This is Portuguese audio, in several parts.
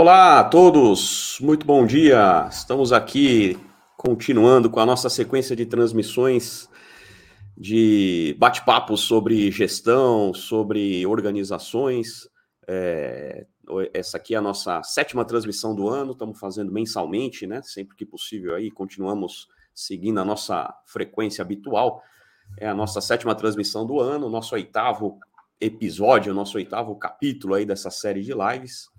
Olá a todos, muito bom dia. Estamos aqui continuando com a nossa sequência de transmissões de bate-papos sobre gestão, sobre organizações. É, essa aqui é a nossa sétima transmissão do ano, estamos fazendo mensalmente, né? Sempre que possível aí, continuamos seguindo a nossa frequência habitual. É a nossa sétima transmissão do ano, nosso oitavo episódio, nosso oitavo capítulo aí dessa série de lives.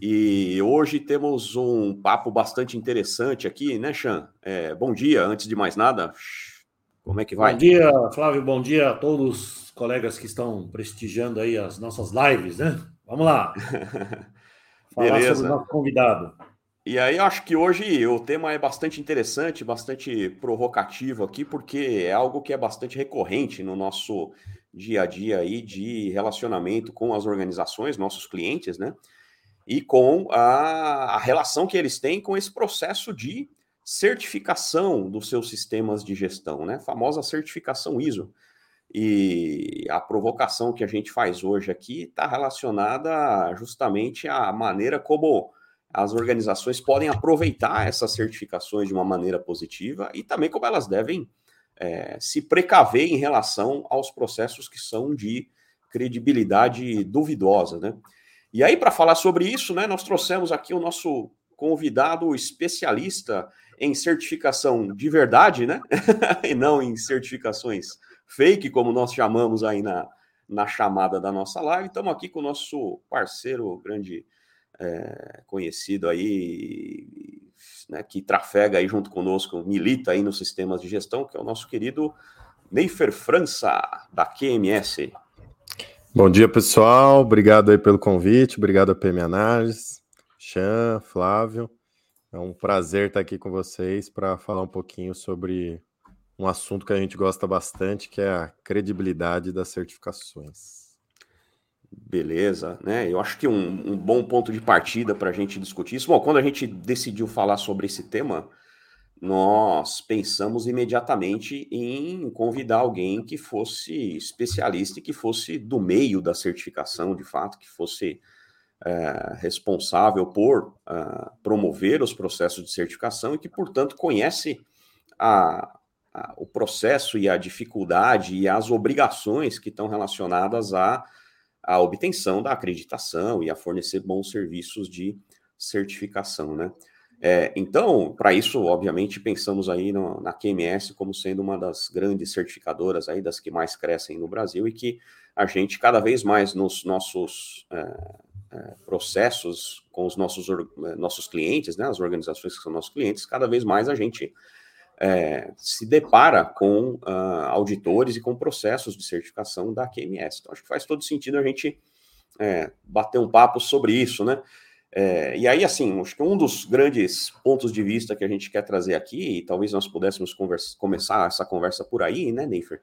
E hoje temos um papo bastante interessante aqui, né, Chan? É, bom dia, antes de mais nada. Como é que vai? Bom dia, Flávio. Bom dia a todos os colegas que estão prestigiando aí as nossas lives, né? Vamos lá. Falar Beleza. sobre o nosso convidado. E aí, acho que hoje o tema é bastante interessante, bastante provocativo aqui, porque é algo que é bastante recorrente no nosso dia a dia aí de relacionamento com as organizações, nossos clientes, né? E com a, a relação que eles têm com esse processo de certificação dos seus sistemas de gestão, né? Famosa certificação ISO. E a provocação que a gente faz hoje aqui está relacionada justamente à maneira como as organizações podem aproveitar essas certificações de uma maneira positiva e também como elas devem é, se precaver em relação aos processos que são de credibilidade duvidosa, né? E aí, para falar sobre isso, né, nós trouxemos aqui o nosso convidado especialista em certificação de verdade, né? e não em certificações fake, como nós chamamos aí na, na chamada da nossa live. Estamos aqui com o nosso parceiro grande é, conhecido aí, né, que trafega aí junto conosco, milita aí nos sistemas de gestão, que é o nosso querido Neifer França, da QMS. Bom dia, pessoal. Obrigado aí pelo convite. Obrigado a PM Análise, Chan, Flávio. É um prazer estar aqui com vocês para falar um pouquinho sobre um assunto que a gente gosta bastante, que é a credibilidade das certificações. Beleza, né? Eu acho que um, um bom ponto de partida para a gente discutir isso. Bom, quando a gente decidiu falar sobre esse tema, nós pensamos imediatamente em convidar alguém que fosse especialista e que fosse do meio da certificação, de fato, que fosse é, responsável por uh, promover os processos de certificação e que, portanto, conhece a, a, o processo e a dificuldade e as obrigações que estão relacionadas à, à obtenção da acreditação e a fornecer bons serviços de certificação, né? É, então, para isso, obviamente, pensamos aí no, na QMS como sendo uma das grandes certificadoras aí, das que mais crescem no Brasil e que a gente cada vez mais nos nossos é, é, processos com os nossos, é, nossos clientes, né, as organizações que são nossos clientes, cada vez mais a gente é, se depara com uh, auditores e com processos de certificação da QMS. Então, acho que faz todo sentido a gente é, bater um papo sobre isso, né? É, e aí, assim, acho que um dos grandes pontos de vista que a gente quer trazer aqui, e talvez nós pudéssemos conversa, começar essa conversa por aí, né, Neifer?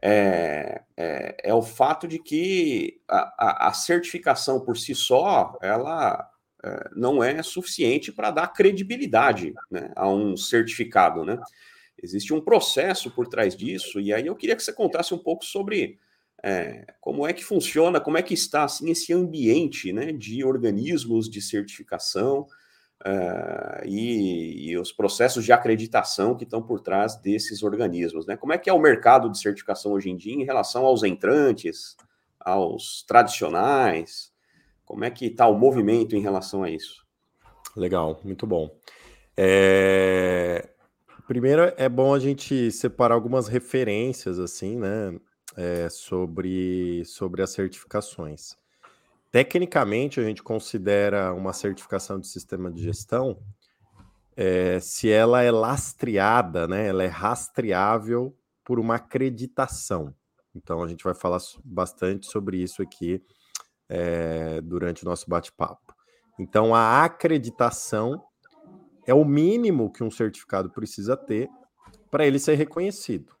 É, é, é, o fato de que a, a, a, certificação por si só, ela é, não é suficiente para dar credibilidade né, a um certificado, né? Existe um processo por trás disso, e aí eu queria que você contasse um pouco sobre é, como é que funciona, como é que está assim esse ambiente né, de organismos de certificação uh, e, e, os processos de acreditação que estão por trás desses organismos, né? Como é que é o mercado de certificação hoje em dia em relação aos entrantes, aos tradicionais? Como é que está o movimento em relação a isso? Legal, muito bom. É... Primeiro é bom a gente separar algumas referências assim, né? É, sobre, sobre as certificações. Tecnicamente, a gente considera uma certificação de sistema de gestão é, se ela é lastreada, né? Ela é rastreável por uma acreditação. Então, a gente vai falar bastante sobre isso aqui é, durante o nosso bate-papo. Então, a acreditação é o mínimo que um certificado precisa ter para ele ser reconhecido.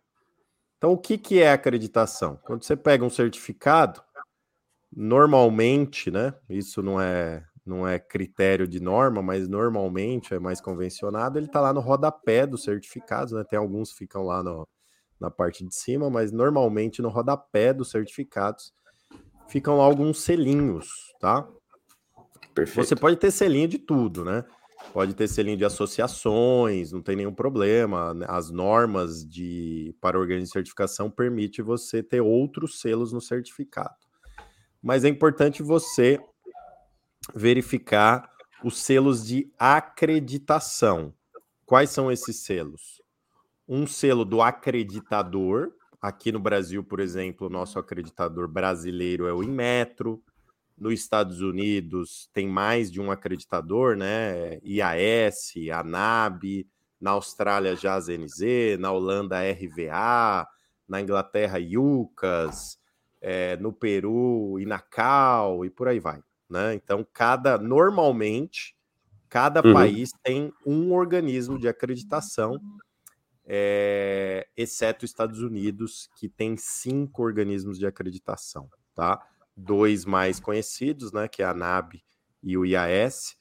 Então, o que, que é acreditação? Quando você pega um certificado, normalmente, né? Isso não é não é critério de norma, mas normalmente é mais convencionado, ele está lá no rodapé dos certificados, né? Tem alguns que ficam lá no, na parte de cima, mas normalmente no rodapé dos certificados ficam lá alguns selinhos, tá? Perfeito. Você pode ter selinho de tudo, né? Pode ter selinho de associações, não tem nenhum problema. As normas de para organismo de certificação permite você ter outros selos no certificado. Mas é importante você verificar os selos de acreditação. Quais são esses selos? Um selo do acreditador. Aqui no Brasil, por exemplo, o nosso acreditador brasileiro é o Inmetro. Nos Estados Unidos tem mais de um acreditador, né? IAS, ANAB, na Austrália já a ZNZ, na Holanda RVA, na Inglaterra IUCAS, é, no Peru Inacal e por aí vai. Né? Então, cada normalmente cada uhum. país tem um organismo de acreditação, é, exceto os Estados Unidos, que tem cinco organismos de acreditação, tá? Dois mais conhecidos, né, que é a NAB e o IAS,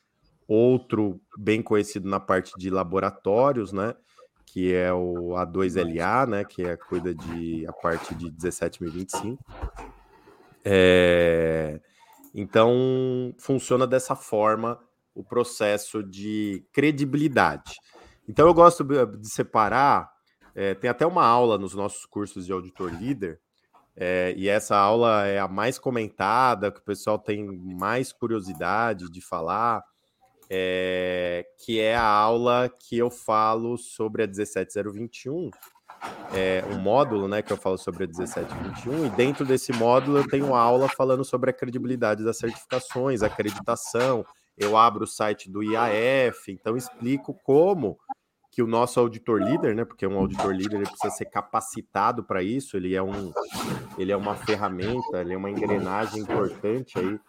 outro bem conhecido na parte de laboratórios, né, que é o A2LA, né, que é cuida de a parte de 17.025. É, então funciona dessa forma o processo de credibilidade. Então eu gosto de separar, é, tem até uma aula nos nossos cursos de auditor líder é, e essa aula é a mais comentada, que o pessoal tem mais curiosidade de falar, é, que é a aula que eu falo sobre a 17021, é um módulo né, que eu falo sobre a 1721, e dentro desse módulo eu tenho aula falando sobre a credibilidade das certificações, acreditação. Eu abro o site do IAF, então explico como que o nosso auditor líder, né? Porque um auditor líder ele precisa ser capacitado para isso, ele é um ele é uma ferramenta, ele é uma engrenagem importante aí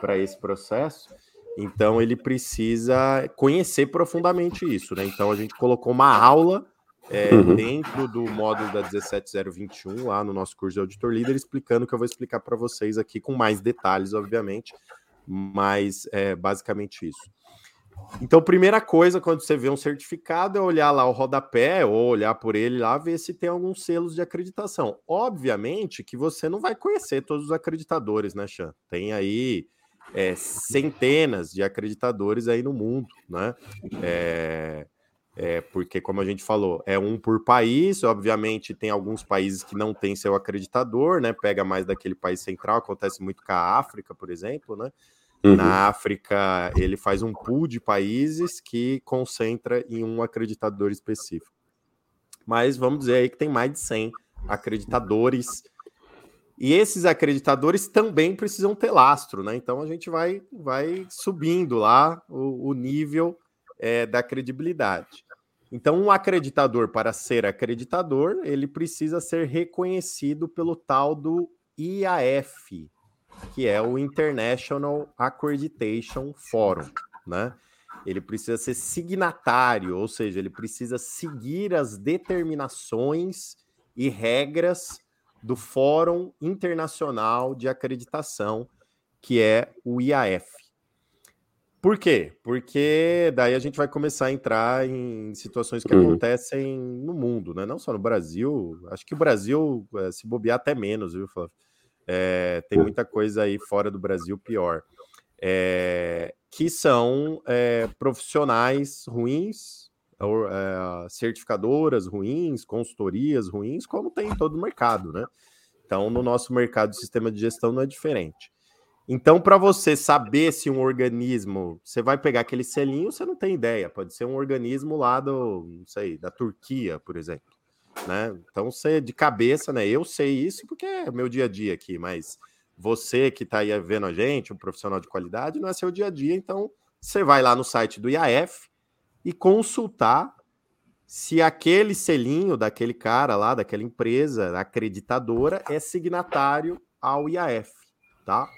para esse processo. Então ele precisa conhecer profundamente isso, né? Então a gente colocou uma aula é, uhum. dentro do módulo da 17021 lá no nosso curso de auditor líder, explicando o que eu vou explicar para vocês aqui com mais detalhes, obviamente, mas é basicamente isso. Então, primeira coisa, quando você vê um certificado, é olhar lá o rodapé, ou olhar por ele lá, ver se tem alguns selos de acreditação. Obviamente que você não vai conhecer todos os acreditadores, né, Chan? Tem aí é, centenas de acreditadores aí no mundo, né? É, é, porque, como a gente falou, é um por país. Obviamente, tem alguns países que não têm seu acreditador, né? Pega mais daquele país central, acontece muito com a África, por exemplo, né? Uhum. Na África, ele faz um pool de países que concentra em um acreditador específico. Mas vamos dizer aí que tem mais de 100 acreditadores. E esses acreditadores também precisam ter lastro, né? Então a gente vai, vai subindo lá o, o nível é, da credibilidade. Então, um acreditador, para ser acreditador, ele precisa ser reconhecido pelo tal do IAF, que é o International Accreditation Forum, né? Ele precisa ser signatário, ou seja, ele precisa seguir as determinações e regras do Fórum Internacional de Acreditação, que é o IAF. Por quê? Porque daí a gente vai começar a entrar em situações que uhum. acontecem no mundo, né? Não só no Brasil. Acho que o Brasil, eh, se bobear até menos, viu, Flávio? É, tem muita coisa aí fora do Brasil pior. É, que são é, profissionais ruins, ou, certificadoras ruins, consultorias ruins, como tem em todo o mercado, né? Então, no nosso mercado de sistema de gestão não é diferente. Então, para você saber se um organismo, você vai pegar aquele selinho, você não tem ideia. Pode ser um organismo lá do, não sei, da Turquia, por exemplo né? Então, você de cabeça, né? Eu sei isso porque é meu dia a dia aqui, mas você que está aí vendo a gente, um profissional de qualidade, não é seu dia a dia, então você vai lá no site do IAF e consultar se aquele selinho daquele cara lá, daquela empresa acreditadora, é signatário ao IAF, tá?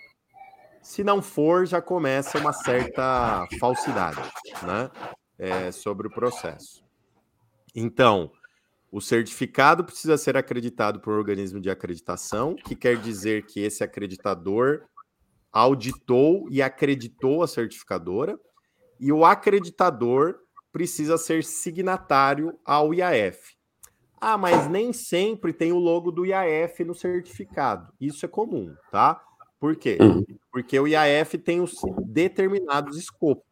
Se não for, já começa uma certa falsidade, né? É, sobre o processo. Então, o certificado precisa ser acreditado por um organismo de acreditação, que quer dizer que esse acreditador auditou e acreditou a certificadora, e o acreditador precisa ser signatário ao IAF. Ah, mas nem sempre tem o logo do IAF no certificado. Isso é comum, tá? Por quê? Uhum. Porque o IAF tem os determinados escopos,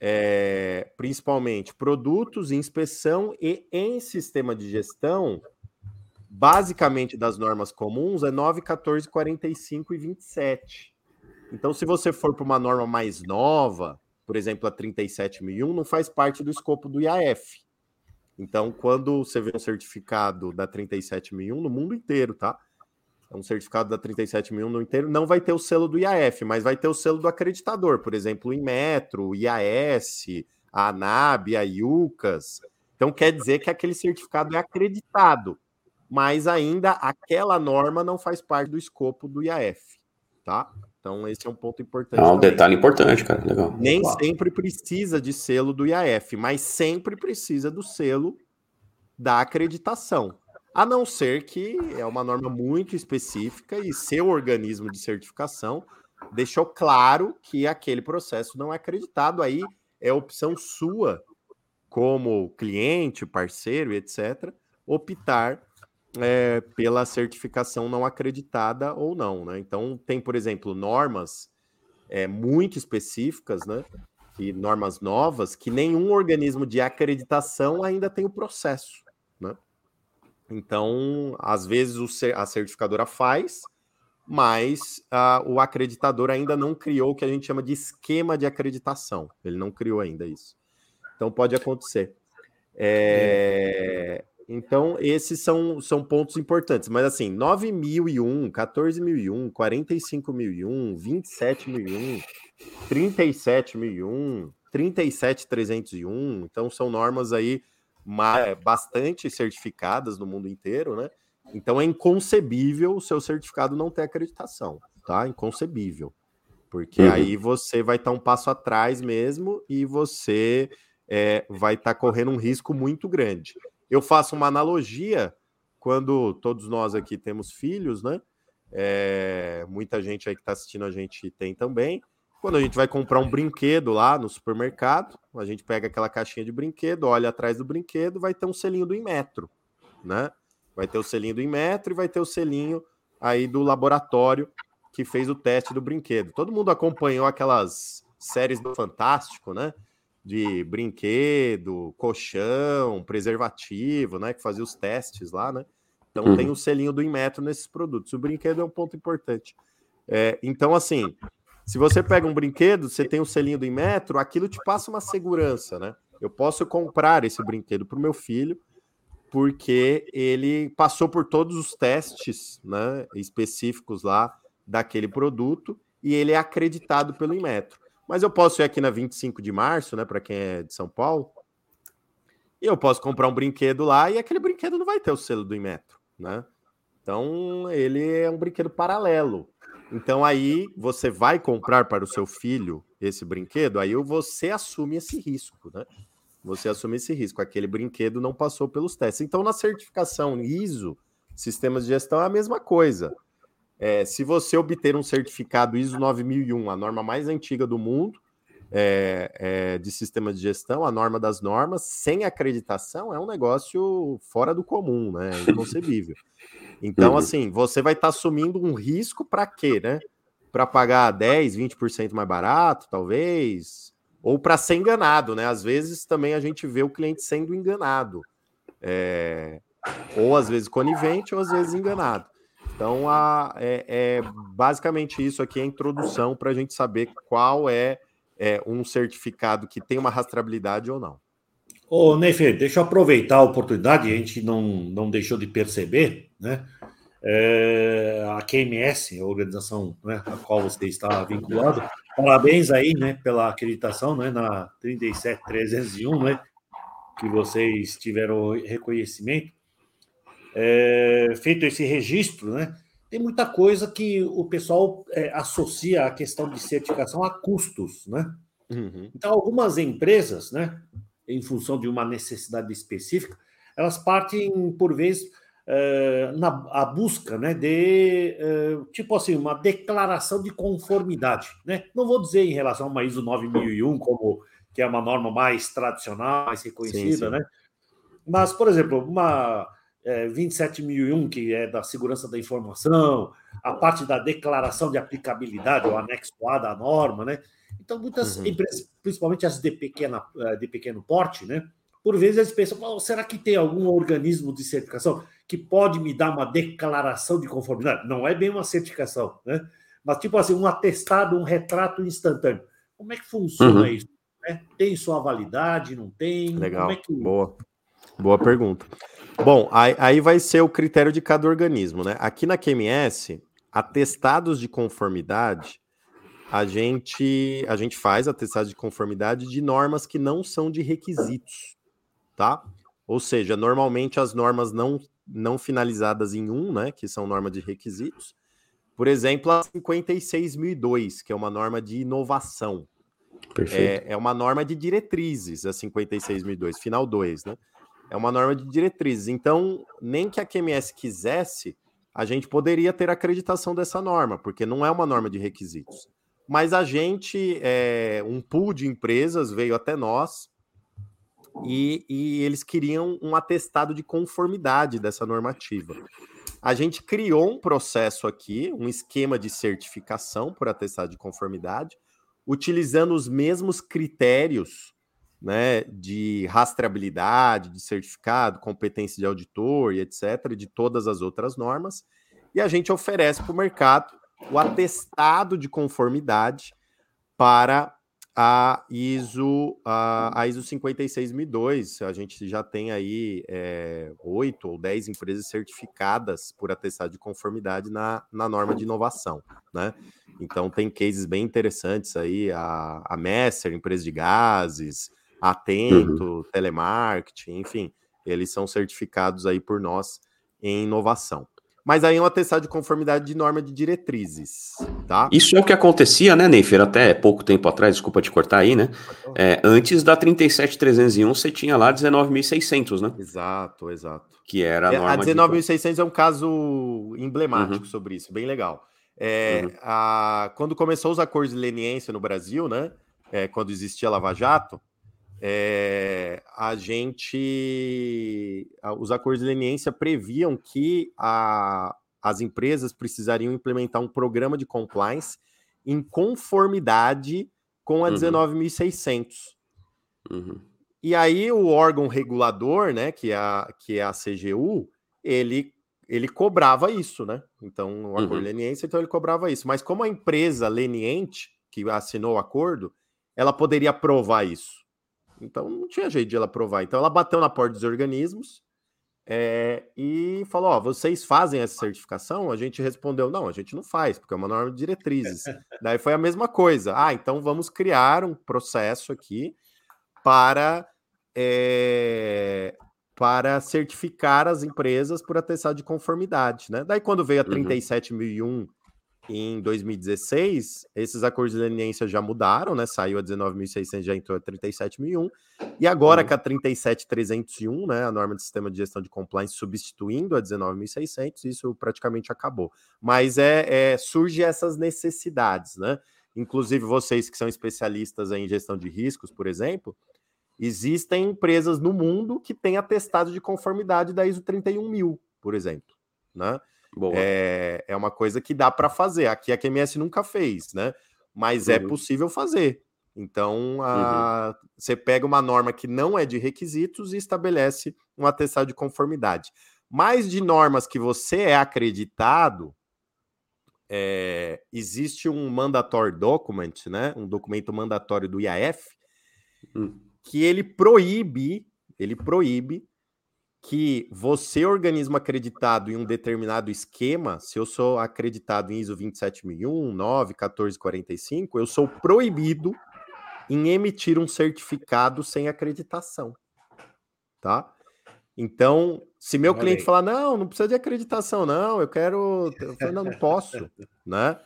é, principalmente produtos, inspeção e em sistema de gestão, basicamente das normas comuns é 9, 14, 45 e 27. Então, se você for para uma norma mais nova, por exemplo, a 37001, não faz parte do escopo do IAF. Então, quando você vê um certificado da 37001 no mundo inteiro, tá? É um certificado da 37001 no inteiro, não vai ter o selo do IAF, mas vai ter o selo do acreditador, por exemplo, o Inmetro, o IAS, a ANAB, a IUCAS. Então quer dizer que aquele certificado é acreditado, mas ainda aquela norma não faz parte do escopo do IAF, tá? Então esse é um ponto importante. É um também. detalhe importante, cara, legal. Nem sempre precisa de selo do IAF, mas sempre precisa do selo da acreditação. A não ser que é uma norma muito específica e seu organismo de certificação deixou claro que aquele processo não é acreditado. Aí é opção sua, como cliente, parceiro, etc., optar é, pela certificação não acreditada ou não. Né? Então, tem, por exemplo, normas é, muito específicas, né? E normas novas que nenhum organismo de acreditação ainda tem o processo. Né? Então, às vezes a certificadora faz, mas uh, o acreditador ainda não criou o que a gente chama de esquema de acreditação. Ele não criou ainda isso. Então, pode acontecer. É... Então, esses são, são pontos importantes. Mas, assim, 9.001, 14.001, 45.001, 27.001, 37.001, 37.301. Então, são normas aí bastante certificadas no mundo inteiro, né? Então é inconcebível o seu certificado não ter acreditação, tá? Inconcebível. Porque uhum. aí você vai estar tá um passo atrás mesmo e você é, vai estar tá correndo um risco muito grande. Eu faço uma analogia quando todos nós aqui temos filhos, né? É, muita gente aí que está assistindo a gente tem também. Quando a gente vai comprar um brinquedo lá no supermercado, a gente pega aquela caixinha de brinquedo, olha atrás do brinquedo, vai ter um selinho do Inmetro, né? Vai ter o selinho do Inmetro e vai ter o selinho aí do laboratório que fez o teste do brinquedo. Todo mundo acompanhou aquelas séries do Fantástico, né? De brinquedo, colchão, preservativo, né? Que fazia os testes lá, né? Então uhum. tem o selinho do Inmetro nesses produtos. O brinquedo é um ponto importante. É, então, assim, se você pega um brinquedo, você tem um selinho do Inmetro, aquilo te passa uma segurança, né? Eu posso comprar esse brinquedo para o meu filho, porque ele passou por todos os testes né, específicos lá daquele produto e ele é acreditado pelo Inmetro. Mas eu posso ir aqui na 25 de março, né, para quem é de São Paulo, e eu posso comprar um brinquedo lá e aquele brinquedo não vai ter o selo do Inmetro, né? Então ele é um brinquedo paralelo. Então aí você vai comprar para o seu filho esse brinquedo, aí você assume esse risco, né? Você assume esse risco. Aquele brinquedo não passou pelos testes. Então, na certificação ISO, sistemas de gestão é a mesma coisa. É, se você obter um certificado ISO 9001, a norma mais antiga do mundo é, é, de sistemas de gestão, a norma das normas, sem acreditação, é um negócio fora do comum, né? É inconcebível. Então, uhum. assim, você vai estar tá assumindo um risco para quê, né? Para pagar 10, 20% mais barato, talvez, ou para ser enganado, né? Às vezes também a gente vê o cliente sendo enganado. É... Ou às vezes conivente, ou às vezes enganado. Então, a, é, é basicamente isso aqui é a introdução para a gente saber qual é, é um certificado que tem uma rastreabilidade ou não. Ô, Nefe, deixa eu aproveitar a oportunidade, a gente não, não deixou de perceber, né? É, a QMS, a organização né, a qual você está vinculado, parabéns aí, né, pela acreditação, né, na 37301, né, que vocês tiveram reconhecimento. É, feito esse registro, né, tem muita coisa que o pessoal é, associa a questão de certificação a custos, né? Uhum. Então, algumas empresas, né, em função de uma necessidade específica, elas partem, por vezes, eh, na a busca né, de, eh, tipo assim, uma declaração de conformidade. Né? Não vou dizer em relação a uma ISO 9001, como, que é uma norma mais tradicional, mais reconhecida, sim, sim. né? mas, por exemplo, uma, é, 27001, que é da segurança da informação, a parte da declaração de aplicabilidade, o anexo A da norma, né? Então, muitas uhum. empresas, principalmente as de, pequena, é, de pequeno porte, né? Por vezes eles pensam, oh, será que tem algum organismo de certificação que pode me dar uma declaração de conformidade? Não é bem uma certificação, né? Mas tipo assim, um atestado, um retrato instantâneo. Como é que funciona uhum. isso? Né? Tem sua validade, não tem? Legal, é que... boa. Boa pergunta. Bom, aí, aí, vai ser o critério de cada organismo, né? Aqui na QMS, atestados de conformidade, a gente, a gente faz atestados de conformidade de normas que não são de requisitos, tá? Ou seja, normalmente as normas não, não finalizadas em um, né? Que são normas de requisitos. Por exemplo, a 56002, que é uma norma de inovação. Perfeito. É, é uma norma de diretrizes, a 56002, final 2, né? É uma norma de diretrizes. Então, nem que a QMS quisesse, a gente poderia ter acreditação dessa norma, porque não é uma norma de requisitos. Mas a gente, é, um pool de empresas veio até nós e, e eles queriam um atestado de conformidade dessa normativa. A gente criou um processo aqui, um esquema de certificação por atestado de conformidade, utilizando os mesmos critérios né, de rastreabilidade, de certificado, competência de auditor e etc., de todas as outras normas, e a gente oferece para o mercado o atestado de conformidade para a ISO, a, a ISO 56002. A gente já tem aí é, oito é, ou dez empresas certificadas por atestado de conformidade na, na norma de inovação, né? Então tem cases bem interessantes aí, a, a Messer, empresa de gases, Atento, uhum. Telemarketing, enfim, eles são certificados aí por nós em inovação. Mas aí é um atestado de conformidade de norma de diretrizes, tá? Isso é o que acontecia, né, Neifer, até pouco tempo atrás, desculpa te cortar aí, né? É, antes da 37301, você tinha lá 19.600, né? Exato, exato. Que era a norma A 19.600 de... é um caso emblemático uhum. sobre isso, bem legal. É, uhum. a, quando começou os acordos de leniência no Brasil, né? É, quando existia Lava Jato, é, a gente, os acordos de leniência previam que a, as empresas precisariam implementar um programa de compliance em conformidade com a uhum. 19.600. Uhum. E aí o órgão regulador, né, que é a, que é a CGU, ele, ele cobrava isso, né? Então, o acordo uhum. leniência, então ele cobrava isso. Mas como a empresa leniente, que assinou o acordo, ela poderia provar isso. Então não tinha jeito de ela provar. Então ela bateu na porta dos organismos é, e falou: Ó, vocês fazem essa certificação? A gente respondeu: Não, a gente não faz, porque é uma norma de diretrizes. Daí foi a mesma coisa. Ah, então vamos criar um processo aqui para. É, para certificar as empresas por atestado de conformidade, né? Daí quando veio a 37.001 uhum em 2016, esses acordos de leniência já mudaram, né? Saiu a 19.600, já entrou a 37.001. E agora uhum. com a 37.301, né? A norma de sistema de gestão de compliance substituindo a 19.600, isso praticamente acabou. Mas é, é, surge essas necessidades, né? Inclusive vocês que são especialistas em gestão de riscos, por exemplo, existem empresas no mundo que têm atestado de conformidade da ISO 31000, por exemplo, né? É, é uma coisa que dá para fazer. Aqui a QMS nunca fez, né? Mas é uhum. é possível fazer. Então, a, uhum. você pega uma norma que não é de requisitos e estabelece um atestado de conformidade. Mas de normas que você é acreditado, é, existe um mandatory document, né? Um documento mandatório do IAF, uhum. que ele proíbe, ele proíbe que você, organismo acreditado em um determinado esquema, se eu sou acreditado em ISO 27001, 9, 1445, eu sou proibido em emitir um certificado sem acreditação. Tá? Então, se meu cliente falar, não, não precisa de acreditação, não, eu quero. Eu falo, não, não posso, né?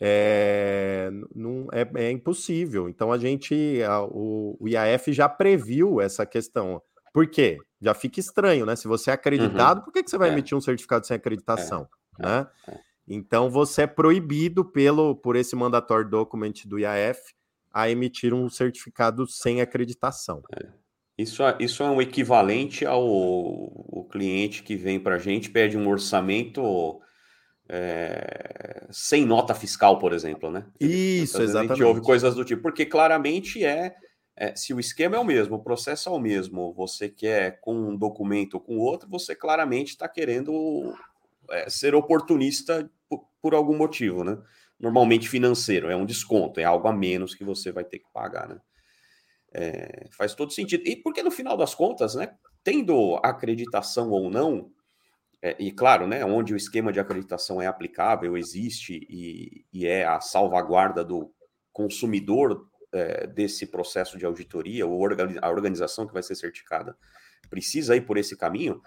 É, não, é, é, impossível. Então, a gente, a, o, o IAF já previu essa questão. Por quê? Já fica estranho, né? Se você é acreditado, uhum. por que, que você vai é. emitir um certificado sem acreditação? É. Né? É. é. Então você é proibido pelo por esse mandatório document do IAF a emitir um certificado sem acreditação. É. Isso, é, isso é um equivalente ao cliente que vem para a gente pede um orçamento é, sem nota fiscal, por exemplo, né? Isso, exatamente. A gente ouve coisas do tipo, porque claramente é, é, se o esquema é o mesmo, o processo é o mesmo, você quer com um documento ou com outro, você claramente está querendo é, ser oportunista por, por, algum motivo, né? Normalmente financeiro, é um desconto, é algo a menos que você vai ter que pagar, né? É, faz todo sentido. E porque no final das contas, né, tendo acreditação ou não, é, e claro, né, onde o esquema de acreditação é aplicável, existe e, e é a salvaguarda do consumidor é, desse processo de auditoria, ou a organização que vai ser certificada precisa ir por esse caminho,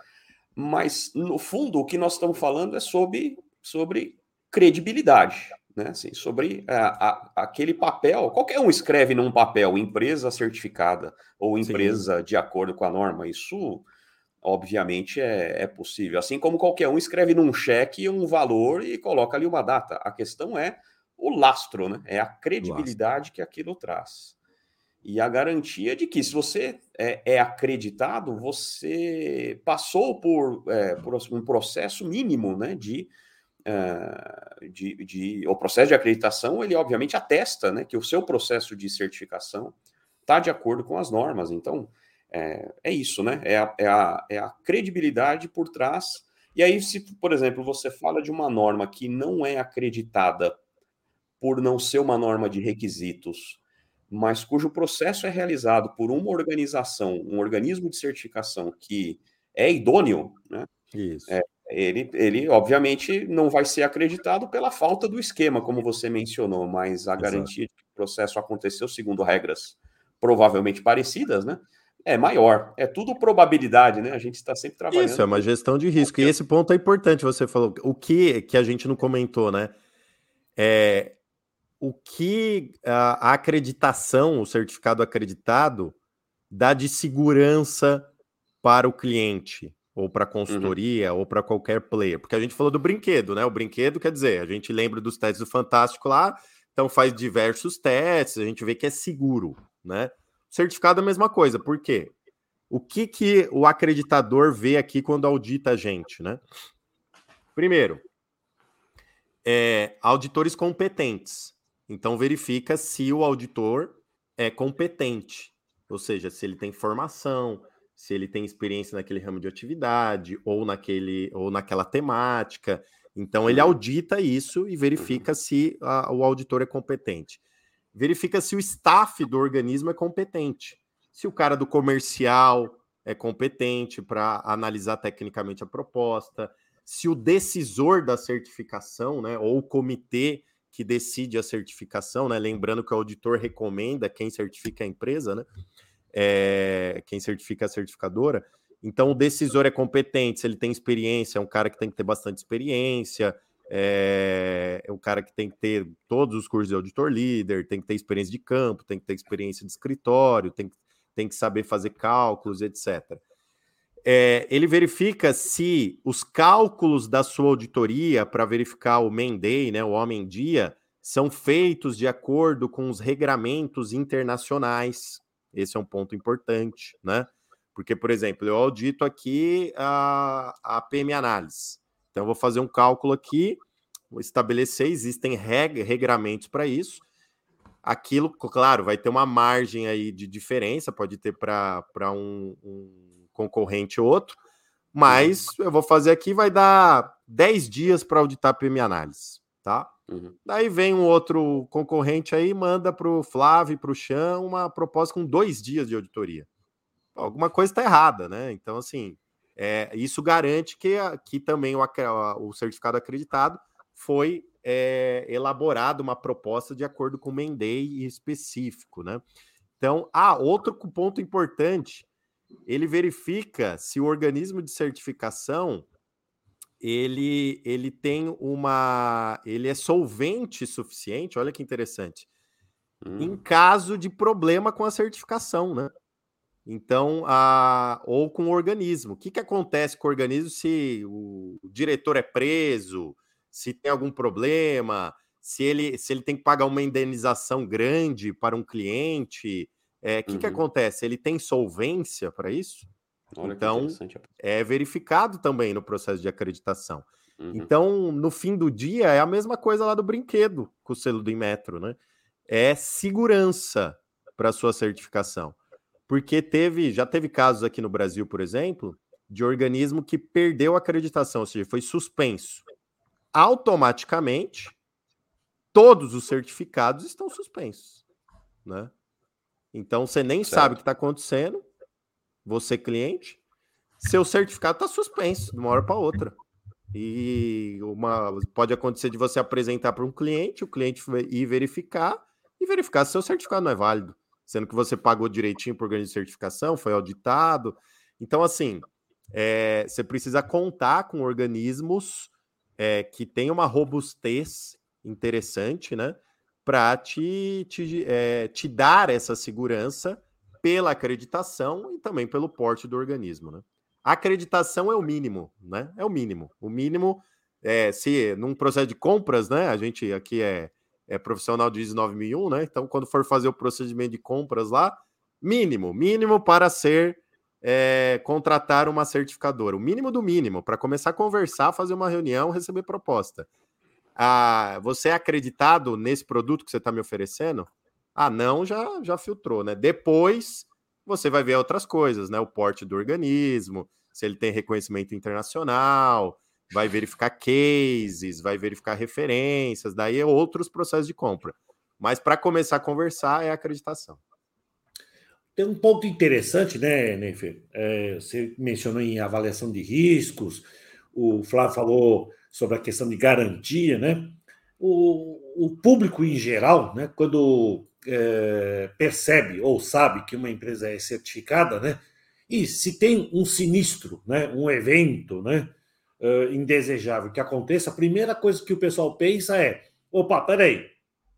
mas no fundo o que nós estamos falando é sobre, sobre credibilidade, né? Assim, sobre a, a, aquele papel. Qualquer um escreve num papel empresa certificada ou empresa Sim. de acordo com a norma. Isso obviamente é, é, possível. Assim como qualquer um escreve num cheque um valor e coloca ali uma data. A questão é o lastro, né? É a credibilidade que aquilo traz. E a garantia de que, se você é, é acreditado, você passou por, é, por, um processo mínimo né, de, uh, de, de. O processo de acreditação, ele obviamente atesta né, que o seu processo de certificação está de acordo com as normas. Então, é, é isso, né? É a, é, a, é a credibilidade por trás. E aí, se, por exemplo, você fala de uma norma que não é acreditada por não ser uma norma de requisitos, mas cujo processo é realizado por uma organização, um organismo de certificação que é idôneo, né? Isso. É, ele, ele, obviamente, não vai ser acreditado pela falta do esquema, como você mencionou, mas a Exato. garantia de que o processo aconteceu segundo regras provavelmente parecidas, né? é maior. É tudo probabilidade, né? A gente está sempre trabalhando. Isso, é uma gestão de risco. E esse ponto é importante, você falou. O que, que a gente não comentou, né? É, o que a, acreditação, o certificado acreditado, dá de segurança para o cliente, ou para a uhum. consultoria, uhum. ou para qualquer player. Porque a gente falou do brinquedo, né? O brinquedo quer dizer, a gente lembra dos testes do Fantástico lá, então faz diversos testes, a gente vê que é seguro, né? Certificado é a mesma coisa. Por quê? O que, que o acreditador vê aqui quando audita a gente, né? Primeiro, é, auditores competentes. Então, verifica se o auditor é competente, ou seja, se ele tem formação, se ele tem experiência naquele ramo de atividade ou naquele ou naquela temática. Então, ele audita isso e verifica se a, o auditor é competente verifica se o staff do organismo é competente. Se o cara do comercial é competente para analisar tecnicamente a proposta, se o decisor da certificação, né, ou o comitê que decide a certificação, né, lembrando que o auditor recomenda quem certifica a empresa, né, é, quem certifica a certificadora. Então, o decisor é competente, se ele tem experiência, é um cara que tem que ter bastante experiência, é, é um cara que tem que ter todos os cursos de auditor líder, tem que ter experiência de campo, tem que ter experiência de escritório, tem, tem que saber fazer cálculos, etc. É, ele verifica se os cálculos da sua auditoria para verificar o Menday, né, o homem dia, são feitos de acordo com os regramentos internacionais. Esse é um ponto importante, né? Porque, por exemplo, eu audito aqui a, a PM Análise. Então, eu vou fazer um cálculo aqui, vou estabelecer, existem reg regramentos para isso. Aquilo, claro, vai ter uma margem aí de diferença, pode ter para um, um concorrente ou outro, mas uhum. eu vou fazer aqui, vai dar 10 dias para auditar a PM Análise, tá? Uhum. Daí vem um outro concorrente aí, manda para o Flávio e para o Chão uma proposta com dois dias de auditoria. Alguma coisa está errada, né? Então, assim, é, isso garante que, que também o, o certificado acreditado foi é, elaborado uma proposta de acordo com o Mendei específico, né? Então, ah, outro ponto importante, ele verifica se o organismo de certificação ele, ele tem uma. ele é solvente suficiente, olha que interessante, hum. em caso de problema com a certificação, né? Então, a, ou com o organismo. O que, que acontece com o organismo se o diretor é preso, se tem algum problema, se ele, se ele tem que pagar uma indenização grande para um cliente? O é, que, uhum. que acontece? Ele tem solvência para isso? Olha então, é verificado também no processo de acreditação. Uhum. Então, no fim do dia, é a mesma coisa lá do brinquedo com o selo do Inmetro, né? É segurança para sua certificação. Porque teve, já teve casos aqui no Brasil, por exemplo, de organismo que perdeu a acreditação, ou seja, foi suspenso. Automaticamente, todos os certificados estão suspensos, né? Então você nem certo. sabe o que está acontecendo, você cliente, seu certificado está suspenso de uma hora para outra. E uma pode acontecer de você apresentar para um cliente, o cliente ir verificar e verificar se seu certificado não é válido, sendo que você pagou direitinho por ganho de certificação, foi auditado. Então, assim, é, você precisa contar com organismos é, que tenham uma robustez interessante, né? Para te, te, é, te dar essa segurança pela acreditação e também pelo porte do organismo, né? Acreditação é o mínimo, né? É o mínimo. O mínimo, é, se num processo de compras, né? A gente aqui é, é profissional de ISO 9001, né? Então, quando for fazer o procedimento de compras lá, mínimo, mínimo para ser é, contratar uma certificadora, o mínimo do mínimo, para começar a conversar, fazer uma reunião, receber proposta. Ah, você é acreditado nesse produto que você está me oferecendo? Ah, não, já, já filtrou, né? Depois você vai ver outras coisas, né? O porte do organismo, se ele tem reconhecimento internacional, vai verificar cases, vai verificar referências, daí é outros processos de compra. Mas para começar a conversar é a acreditação. Tem um ponto interessante, né, Nefer? É, você mencionou em avaliação de riscos, o Flávio falou sobre a questão de garantia, né? O, o público em geral, né, quando é, percebe ou sabe que uma empresa é certificada, né? E se tem um sinistro, né, um evento, né, uh, indesejável que aconteça, a primeira coisa que o pessoal pensa é: opa, peraí,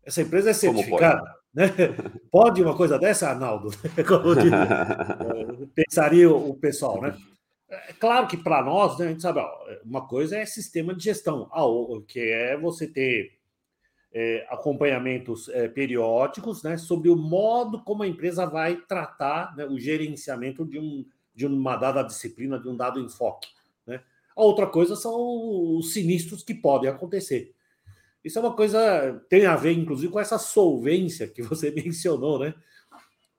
essa empresa é certificada, né? Pode uma coisa dessa, Arnaldo? Como diz, uh, pensaria o pessoal, né? É claro que para nós, né, a gente sabe, ó, uma coisa é sistema de gestão, a, que é você ter é, acompanhamentos é, periódicos né, sobre o modo como a empresa vai tratar né, o gerenciamento de, um, de uma dada disciplina, de um dado enfoque. Né? A outra coisa são os sinistros que podem acontecer. Isso é uma coisa, tem a ver, inclusive, com essa solvência que você mencionou, né?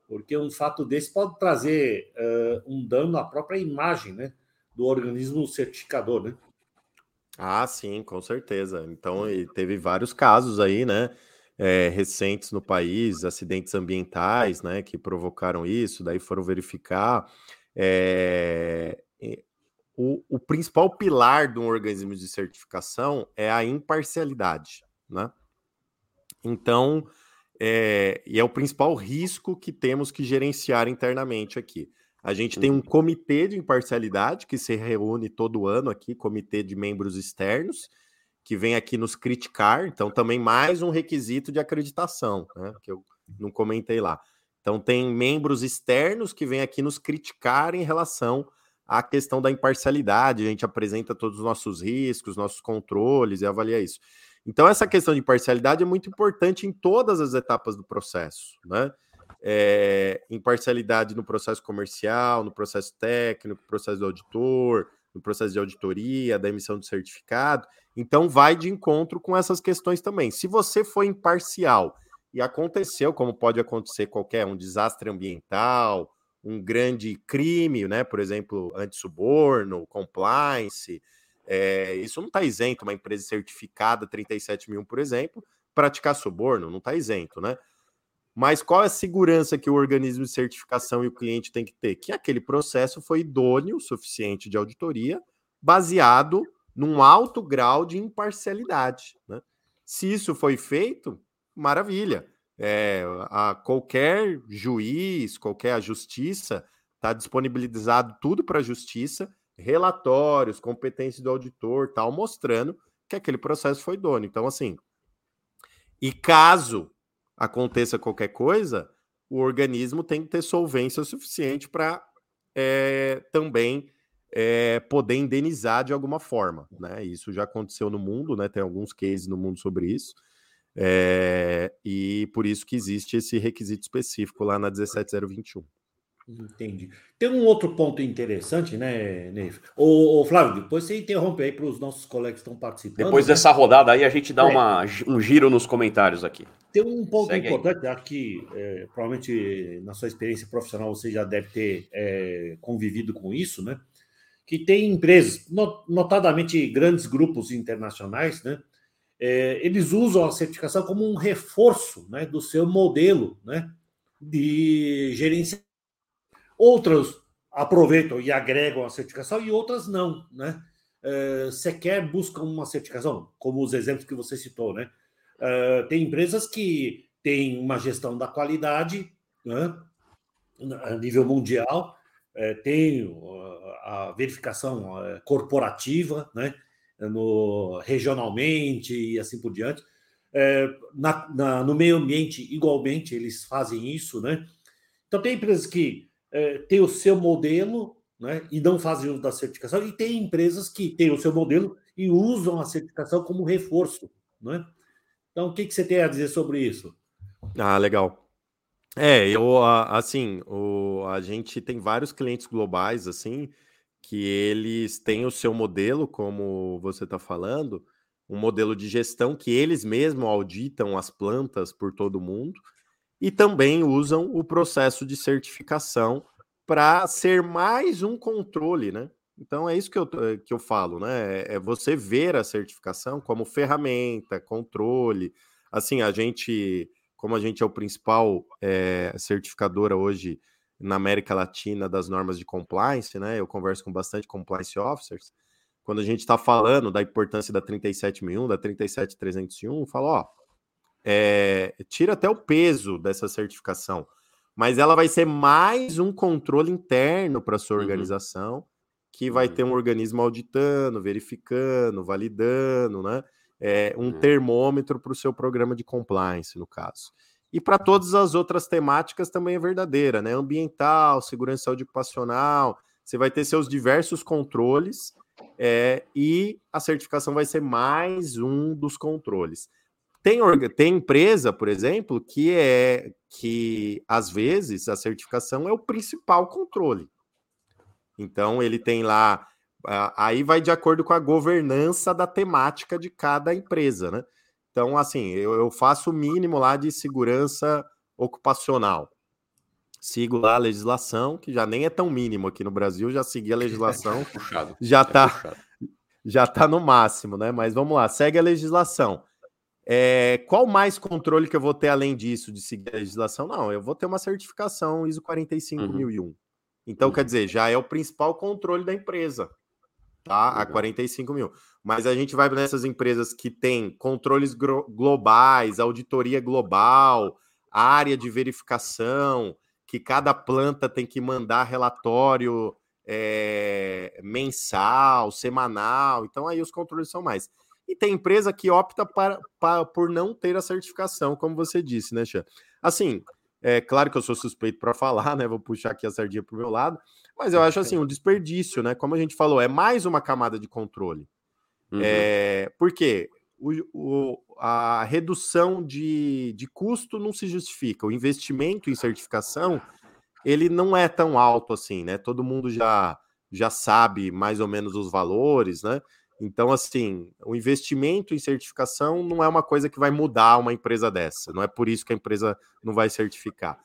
Porque um fato desse pode trazer uh, um dano à própria imagem né, do organismo certificador, né? Ah, sim, com certeza. Então, teve vários casos aí, né? É, recentes no país, acidentes ambientais, né, que provocaram isso, daí foram verificar. É, o, o, principal pilar de um organismo de certificação é a imparcialidade, né? Então, é, e é o principal risco que temos que gerenciar internamente aqui. A gente tem um uhum. comitê de imparcialidade que se reúne todo ano aqui, comitê de membros externos, que vem aqui nos criticar. Então, também mais um requisito de acreditação, né, que eu não comentei lá. Então, tem membros externos que vêm aqui nos criticar em relação à questão da imparcialidade. A gente apresenta todos os nossos riscos, nossos controles e avalia isso. Então, essa questão de imparcialidade é muito importante em todas as etapas do processo, né? é, imparcialidade no processo comercial, no processo técnico, processo do auditor, no processo de auditoria, da emissão do certificado. Então, vai de encontro com essas questões também. Se você for imparcial e aconteceu, como pode acontecer qualquer um desastre ambiental, um grande crime, né? Por exemplo, anti-suborno, compliance, é, isso não está isento, uma empresa certificada 37 mil, por exemplo, praticar suborno, não está isento, né? Mas qual é a segurança que o organismo de certificação e o cliente tem que ter? Que aquele processo foi idôneo, suficiente de auditoria, baseado num alto grau de imparcialidade. Né? Se isso foi feito, maravilha. É, a qualquer juiz, qualquer justiça, está disponibilizado tudo para a justiça, relatórios, competência do auditor, tal, mostrando que aquele processo foi idôneo. Então, assim, e caso aconteça qualquer coisa, o organismo tem que ter solvência suficiente para é, também é, poder indenizar de alguma forma. Né? Isso já aconteceu no mundo, né? tem alguns cases no mundo sobre isso. É, e por isso que existe esse requisito específico lá na 17021. Entendi. Tem um outro ponto interessante, né, Neif? Ô, ô, Flávio, depois você interrompe aí para os nossos colegas que estão participando. Depois né? dessa rodada aí, a gente dá é. uma, um giro nos comentários aqui. Tem um ponto Segue importante, acho que é, provavelmente na sua experiência profissional você já deve ter é, convivido com isso, né? Que tem empresas, notadamente grandes grupos internacionais, né? É, eles usam a certificação como um reforço né, do seu modelo né, de gerência Outras aproveitam e agregam a certificação e outras não, né? Uh, sequer buscam uma certificação, como os exemplos que você citou, né? Uh, tem empresas que têm uma gestão da qualidade né? a nível mundial, uh, tem a verificação corporativa, né? No, regionalmente e assim por diante. Na, na, no meio ambiente, igualmente, eles fazem isso, né? Então, tem empresas que é, tem o seu modelo né, e não fazem uso da certificação, e tem empresas que têm o seu modelo e usam a certificação como reforço. Né? Então, o que, que você tem a dizer sobre isso? Ah, legal. É, eu, assim, o, a gente tem vários clientes globais, assim, que eles têm o seu modelo, como você está falando, um modelo de gestão que eles mesmos auditam as plantas por todo mundo, e também usam o processo de certificação para ser mais um controle, né? Então é isso que eu, que eu falo, né? É, é você ver a certificação como ferramenta, controle. Assim, a gente, como a gente é o principal é, certificadora hoje na América Latina das normas de compliance, né? Eu converso com bastante compliance officers. Quando a gente está falando da importância da 37001, da 37301, eu falo, ó, é, tira até o peso dessa certificação, mas ela vai ser mais um controle interno para sua uhum. organização, uhum. que vai ter um uhum. organismo auditando, verificando, validando, né? É, um termômetro para o seu programa de compliance, no caso. E para todas as outras temáticas também é verdadeira, né? Ambiental, segurança e saúde ocupacional, você vai ter seus diversos controles é, e a certificação vai ser mais um dos controles. Tem, tem empresa, por exemplo, que é que às vezes a certificação é o principal controle. Então ele tem lá, aí vai de acordo com a governança da temática de cada empresa, né? Então, assim, eu, eu faço o mínimo lá de segurança ocupacional. Sigo lá a legislação, que já nem é tão mínimo aqui no Brasil, já segui a legislação, puxado, já está é já tá no máximo, né? Mas vamos lá, segue a legislação. É, qual mais controle que eu vou ter além disso, de seguir a legislação? Não, eu vou ter uma certificação ISO 45001. Uhum. Então, uhum. quer dizer, já é o principal controle da empresa, tá? Uhum. A 45 mil. Mas a gente vai nessas empresas que têm controles globais, auditoria global, área de verificação, que cada planta tem que mandar relatório é, mensal, semanal. Então, aí os controles são mais. E tem empresa que opta para, para, por não ter a certificação, como você disse, né, Xan? Assim, é claro que eu sou suspeito para falar, né? Vou puxar aqui a sardinha para o meu lado, mas eu acho assim, um desperdício, né? Como a gente falou, é mais uma camada de controle. Uhum. É, por quê? O, o, a redução de, de custo não se justifica. O investimento em certificação ele não é tão alto assim, né? Todo mundo já, já sabe mais ou menos os valores, né? Então, assim, o investimento em certificação não é uma coisa que vai mudar uma empresa dessa. Não é por isso que a empresa não vai certificar.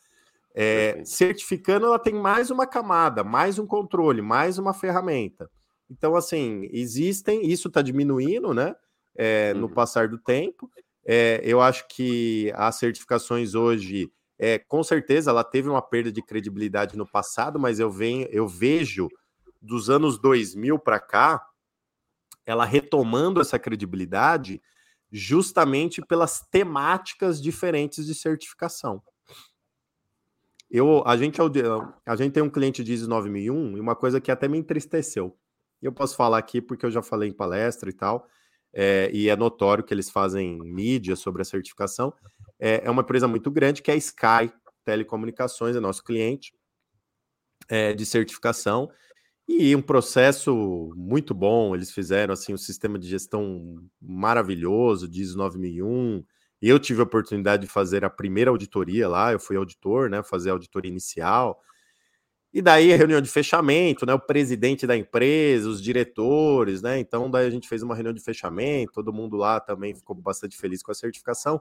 É, certificando, ela tem mais uma camada, mais um controle, mais uma ferramenta. Então, assim, existem, isso está diminuindo, né? É, no uhum. passar do tempo. É, eu acho que as certificações hoje, é, com certeza, ela teve uma perda de credibilidade no passado, mas eu, venho, eu vejo dos anos 2000 para cá, ela retomando essa credibilidade justamente pelas temáticas diferentes de certificação. Eu, a, gente, a gente tem um cliente de ISO 9001 e uma coisa que até me entristeceu. Eu posso falar aqui porque eu já falei em palestra e tal, é, e é notório que eles fazem mídia sobre a certificação. É, é uma empresa muito grande que é a Sky Telecomunicações, é nosso cliente é, de certificação. E um processo muito bom, eles fizeram assim um sistema de gestão maravilhoso, diz 9001. Eu tive a oportunidade de fazer a primeira auditoria lá, eu fui auditor, né, fazer a auditoria inicial. E daí a reunião de fechamento, né? O presidente da empresa, os diretores, né? Então daí a gente fez uma reunião de fechamento, todo mundo lá também ficou bastante feliz com a certificação.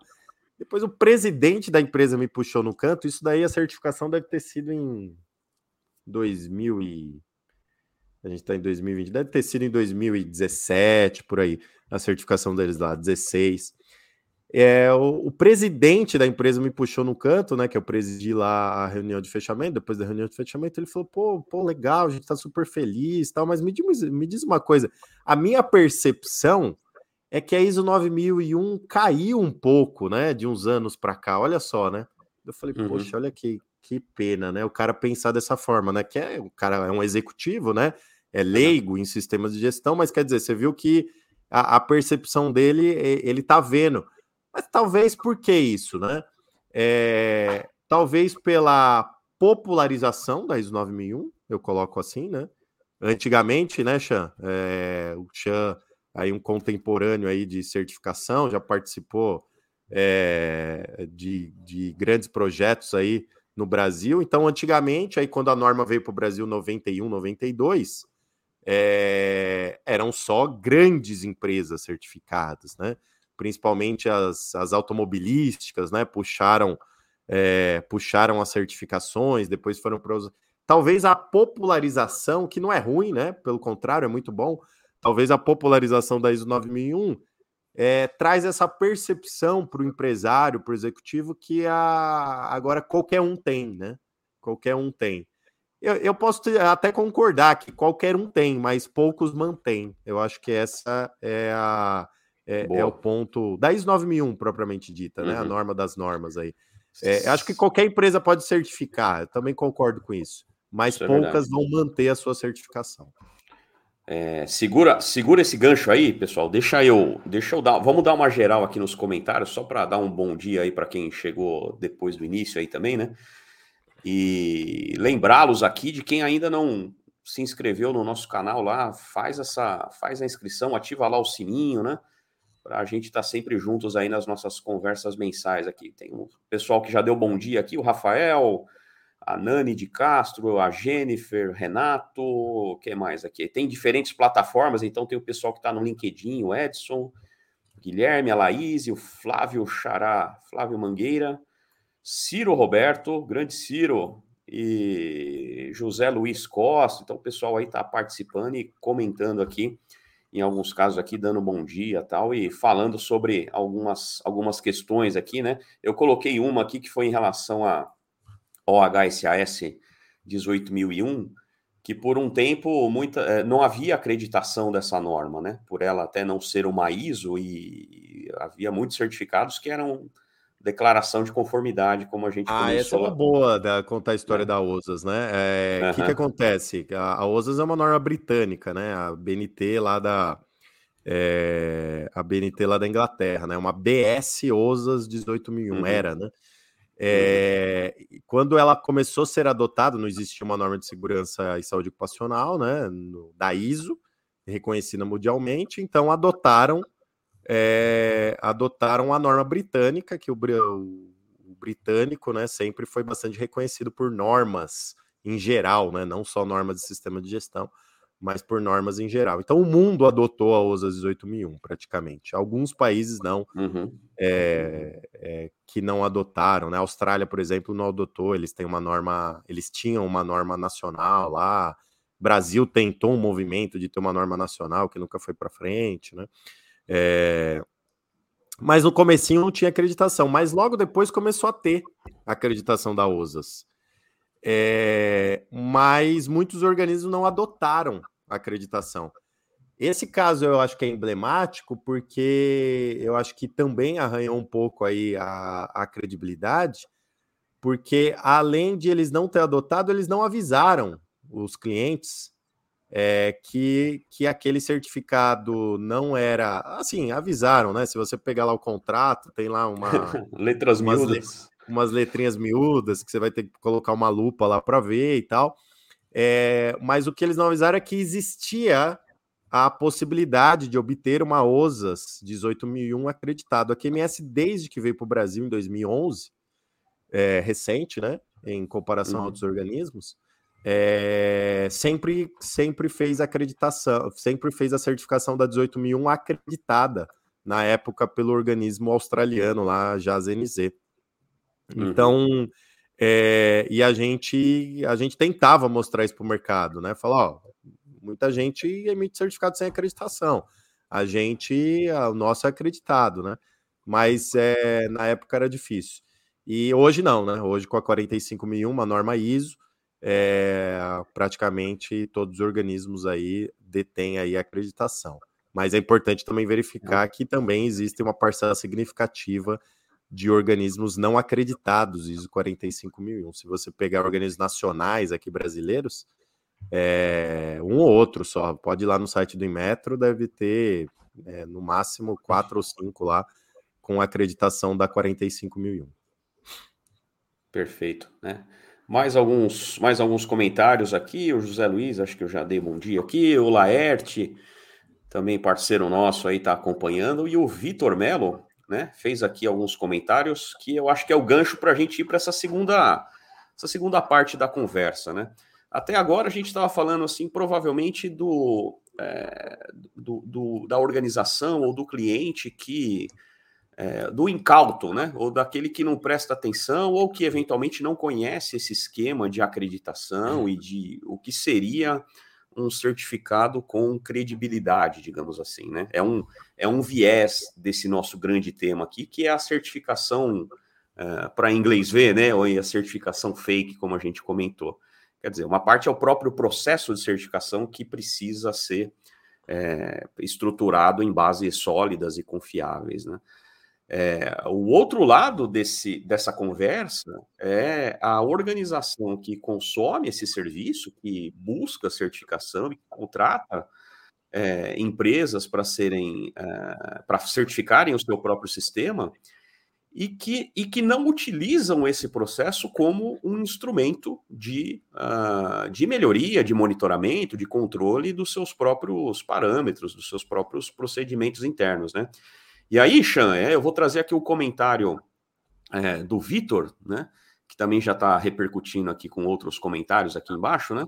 Depois o presidente da empresa me puxou no canto. Isso daí a certificação deve ter sido em 2000 e a gente está em 2020, deve ter sido em 2017 por aí a certificação deles lá, 16. É, o, o, presidente da empresa me puxou no canto, né? Que eu presidi lá a reunião de fechamento. Depois da reunião de fechamento, ele falou: pô, pô, legal, a gente tá super feliz tal. Mas me diz, me diz uma coisa: a minha percepção é que a ISO 9001 caiu um pouco, né? De uns anos para cá. Olha só, né? Eu falei, uhum. poxa, olha que, que pena, né? O cara pensar dessa forma, né? Que é, o cara é um executivo, né? É leigo em sistemas de gestão, mas quer dizer, você viu que a, a percepção dele, ele tá vendo mas talvez por que isso, né? É, talvez pela popularização da ISO 9001, eu coloco assim, né? Antigamente, né, Chan? É, o Chan, aí um contemporâneo aí de certificação, já participou é, de, de grandes projetos aí no Brasil. Então, antigamente, aí quando a norma veio para o Brasil 91, 92, é, eram só grandes empresas certificadas, né? principalmente as, as automobilísticas, né? Puxaram, é, puxaram as certificações, depois foram para os. Talvez a popularização, que não é ruim, né? Pelo contrário, é muito bom. Talvez a popularização da ISO 9001 é, traz essa percepção para o empresário, para o executivo, que a, agora qualquer um tem, né? Qualquer um tem. Eu, eu posso até concordar que qualquer um tem, mas poucos mantêm. Eu acho que essa é a, é, é, o ponto da ISO 9001 propriamente dita, né? A uhum. norma das normas aí. É, acho que qualquer empresa pode certificar, eu também concordo com isso, mas isso poucas é vão manter a sua certificação. É, segura, segura esse gancho aí, pessoal. Deixa eu, deixa eu dar, vamos dar uma geral aqui nos comentários só para dar um bom dia aí para quem chegou depois do início aí também, né? E lembrá-los aqui de quem ainda não se inscreveu no nosso canal lá, faz essa, faz a inscrição, ativa lá o sininho, né? para a gente estar tá sempre juntos aí nas nossas conversas mensais aqui. Tem um pessoal que já deu bom dia aqui, o Rafael, a Nani de Castro, a Jennifer, Renato, o que mais aqui? Tem diferentes plataformas, então tem o pessoal que está no LinkedIn, o Edson, Guilherme, a Laís, o Flávio Xará, Flávio Mangueira, Ciro Roberto, grande Ciro, e José Luiz Costa. Então o pessoal aí está participando e comentando aqui em alguns casos aqui, dando bom dia tal, e falando sobre algumas, algumas questões aqui, né? Eu coloquei uma aqui que foi em relação a, ao HSAS 18001, que por um tempo muita, eh, não havia acreditação dessa norma, né? Por ela até não ser uma ISO, e havia muitos certificados que eram declaração de conformidade, como a gente ah, começou. essa é uma boa da, contar a história é. da OSAS, né? O é, que, que acontece? A, a OSAS é uma norma britânica, né? A BNT lá da é, a BNT lá da Inglaterra, né? Uma BS OSAS 18001 uhum. era, né? É, quando ela começou a ser adotada, não existia uma norma de segurança e saúde ocupacional, né? No, da ISO, reconhecida mundialmente, então adotaram é, adotaram a norma britânica, que o, o, o, britânico né, sempre foi bastante reconhecido por normas em geral, né, não só normas de sistema de gestão, mas por normas em geral. Então o mundo adotou a OSA 18001 praticamente. Alguns países não, uhum. é, é, que não adotaram. Né? A Austrália, por exemplo, não adotou. Eles têm uma norma, eles tinham uma norma nacional lá. Brasil tentou um movimento de ter uma norma nacional que nunca foi para frente, né? É... Mas no comecinho não tinha acreditação, mas logo depois começou a ter acreditação da OSAS. É... Mas muitos organismos não adotaram a acreditação. Esse caso eu acho que é emblemático porque eu acho que também arranhou um pouco aí a, a credibilidade, porque além de eles não ter adotado, eles não avisaram os clientes é, que, que aquele certificado não era. Assim, avisaram, né? Se você pegar lá o contrato, tem lá uma. Letras miúdas. Umas letrinhas miúdas que você vai ter que colocar uma lupa lá para ver e tal. É, mas o que eles não avisaram é que existia a possibilidade de obter uma OSAS 18001 acreditado. A QMS, desde que veio para o Brasil em 2011, é, recente, né? Em comparação uhum. a outros organismos, é, sempre, sempre fez acreditação, sempre fez a certificação da 18001 acreditada na época pelo organismo australiano lá, JASNZ. Uhum. Então, é, e a gente a gente tentava mostrar isso para o mercado, né? Falar, ó, muita gente emite certificado sem acreditação. A gente, o nosso é acreditado, né? Mas é, na época era difícil. E hoje não, né? Hoje com a 45001, uma norma ISO, é, praticamente todos os organismos aí detêm aí acreditação. Mas é importante também verificar que também existe uma parcela significativa de organismos não acreditados, ISO 45001. Se você pegar organismos nacionais aqui brasileiros, é, um ou outro só. Pode ir lá no site do Inmetro, deve ter é, no máximo quatro ou cinco lá com acreditação da 45001. Perfeito, né? Mais alguns, mais alguns comentários aqui. O José Luiz, acho que eu já dei bom dia aqui. O Laerte, também parceiro nosso aí, está acompanhando. E o Vitor Melo, né, fez aqui alguns comentários que eu acho que é o gancho para a gente ir para essa segunda, essa segunda parte da conversa, né? Até agora a gente estava falando assim, provavelmente do, é, do, do, da organização ou do cliente que é, do incauto, né? Ou daquele que não presta atenção ou que eventualmente não conhece esse esquema de acreditação e de o que seria um certificado com credibilidade, digamos assim, né? É um, é um viés desse nosso grande tema aqui, que é a certificação é, para inglês ver, né? Ou a certificação fake, como a gente comentou. Quer dizer, uma parte é o próprio processo de certificação que precisa ser é, estruturado em bases sólidas e confiáveis, né? É, o outro lado desse, dessa conversa é a organização que consome esse serviço, que busca certificação e que contrata é, empresas para serem é, para certificarem o seu próprio sistema e que, e que não utilizam esse processo como um instrumento de, uh, de melhoria, de monitoramento, de controle dos seus próprios parâmetros, dos seus próprios procedimentos internos, né? E aí, Chan, é, eu vou trazer aqui o comentário é, do Vitor, né? Que também já está repercutindo aqui com outros comentários aqui embaixo, né?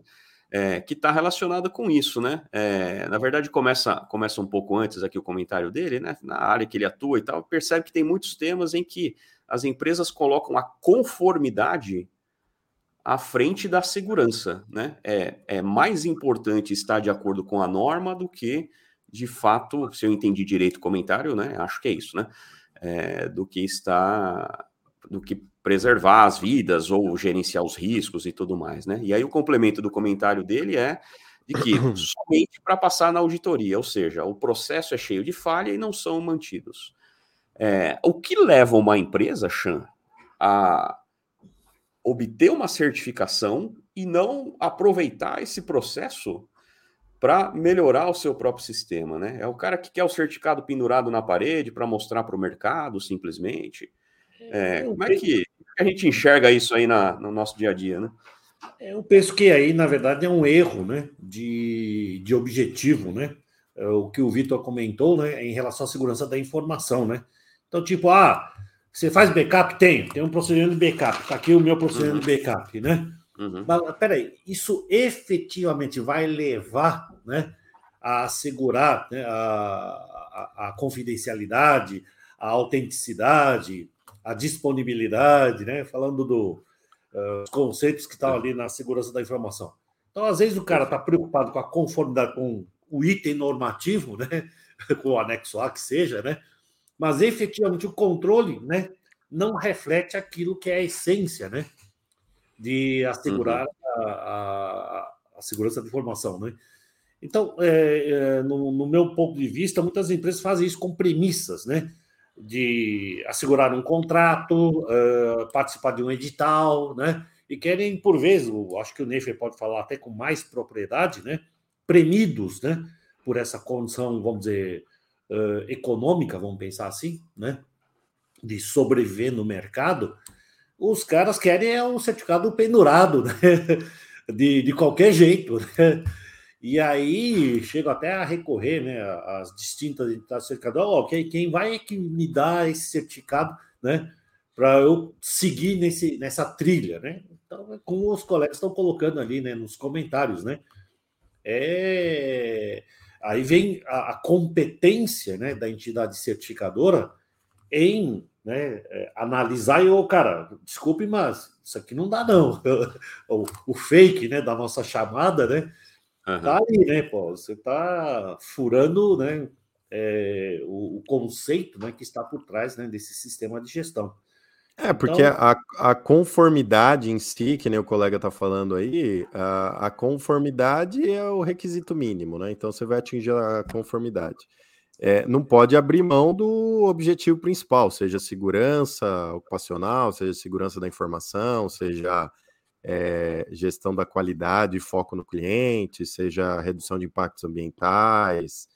É, que está relacionado com isso, né? É, na verdade, começa, começa um pouco antes aqui o comentário dele, né? Na área que ele atua e tal, percebe que tem muitos temas em que as empresas colocam a conformidade à frente da segurança, né? É, é mais importante estar de acordo com a norma do que de fato, se eu entendi direito o comentário, né? Acho que é isso, né? É, do que está, do que preservar as vidas ou gerenciar os riscos e tudo mais, né? E aí o complemento do comentário dele é de que somente para passar na auditoria, ou seja, o processo é cheio de falha e não são mantidos. É, o que leva uma empresa, Chan, a obter uma certificação e não aproveitar esse processo para melhorar o seu próprio sistema, né? É o cara que quer o certificado pendurado na parede para mostrar para o mercado, simplesmente. É, é como é que a gente enxerga isso aí na, no nosso dia a dia, né? É, eu penso que aí, na verdade, é um erro né, de, de objetivo, né? É o que o Vitor comentou né, em relação à segurança da informação, né? Então, tipo, ah, você faz backup? Tem, tem um procedimento de backup. Está aqui o meu procedimento uhum. de backup, né? Uhum. Mas, peraí, isso efetivamente vai levar né, a assegurar né, a, a, a, confidencialidade, a autenticidade, a disponibilidade, né, falando dos uh, conceitos que estão ali na segurança da informação. Então, às vezes, o cara está preocupado com a conformidade com o item normativo, né, com o anexo A que seja, né, mas efetivamente o controle né, não reflete aquilo que é a essência né, de assegurar uhum. a, a, a, segurança da informação. Né? Então, é, é, no, no, meu ponto de vista, muitas empresas fazem isso com premissas, né? De assegurar um contrato, uh, participar de um edital, né? E querem, por vezes, acho que o Neifer pode falar até com mais propriedade, né? Premidos, né? Por essa condição, vamos dizer, uh, econômica, vamos pensar assim, né? De sobreviver no mercado, os caras querem é o certificado pendurado, né? De, de qualquer jeito, né? E aí chego até a recorrer né, às distintas entidades certificadoras, ok, quem vai é que me dá esse certificado, né? para eu seguir nesse, nessa trilha, né? Então, é como os colegas estão colocando ali, né, nos comentários, né? É... Aí vem a, a competência, né, da entidade certificadora em né, é, analisar e, oh, cara, desculpe, mas isso aqui não dá, não. o, o fake, né, da nossa chamada, né? Uhum. Tá ali, né, pô? Você tá furando, né, é, o, o, conceito, né, que está por trás, né, desse sistema de gestão. É, porque então... a, a conformidade em si, que nem o colega está falando aí, a, a, conformidade é o requisito mínimo, né? Então você vai atingir a conformidade. É, não pode abrir mão do objetivo principal, seja segurança ocupacional, seja segurança da informação, seja é, gestão da qualidade e foco no cliente, seja redução de impactos ambientais,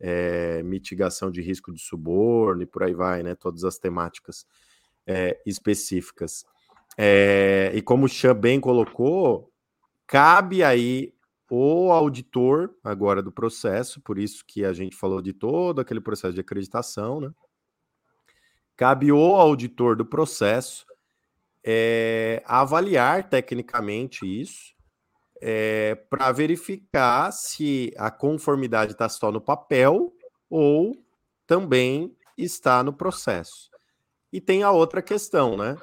é, mitigação de risco de suborno e por aí vai, né? Todas as temáticas é, específicas. É, e como o Chan bem colocou, cabe aí o auditor agora do processo, por isso que a gente falou de todo aquele processo de acreditação, né? Cabe o auditor do processo é, avaliar tecnicamente isso é, para verificar se a conformidade está só no papel ou também está no processo. E tem a outra questão, né?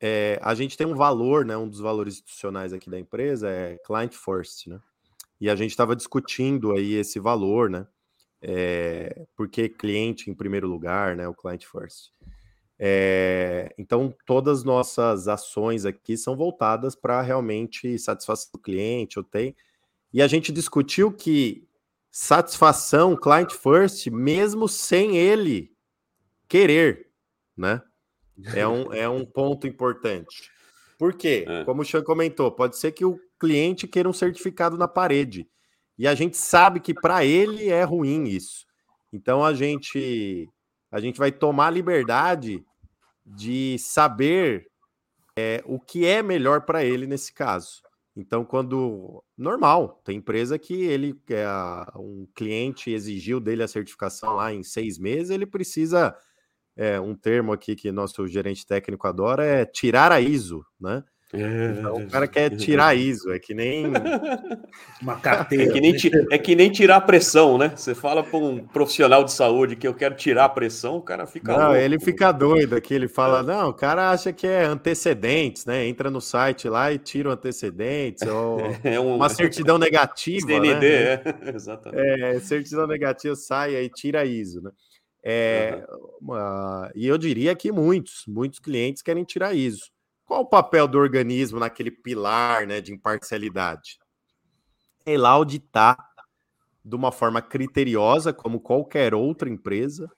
É, a gente tem um valor, né? Um dos valores institucionais aqui da empresa é client first, né? E a gente estava discutindo aí esse valor, né? É, porque cliente em primeiro lugar, né? O client first. É, então, todas as nossas ações aqui são voltadas para realmente satisfação do cliente, eu tenho. E a gente discutiu que satisfação, client first, mesmo sem ele querer, né? É um, é um ponto importante. Por quê? É. Como o Sean comentou, pode ser que o cliente queira um certificado na parede. E a gente sabe que para ele é ruim isso. Então a gente a gente vai tomar a liberdade de saber é, o que é melhor para ele nesse caso. Então, quando normal, tem empresa que ele é, um cliente exigiu dele a certificação lá em seis meses, ele precisa é, um termo aqui que nosso gerente técnico adora é tirar a ISO, né? Então, o cara quer tirar ISO, é que nem uma carteira. É que nem, é que nem tirar a pressão, né? Você fala para um profissional de saúde que eu quero tirar a pressão, o cara fica. Não, louco. ele fica doido aqui. Ele fala: é. não, o cara acha que é antecedentes, né? Entra no site lá e tira o antecedentes, ou é um... uma certidão negativa. CND, né? é, exatamente. É, certidão negativa sai aí tira ISO, né? É, uma, e eu diria que muitos, muitos clientes querem tirar isso. Qual o papel do organismo naquele pilar né, de imparcialidade? É lá auditar de uma forma criteriosa, como qualquer outra empresa,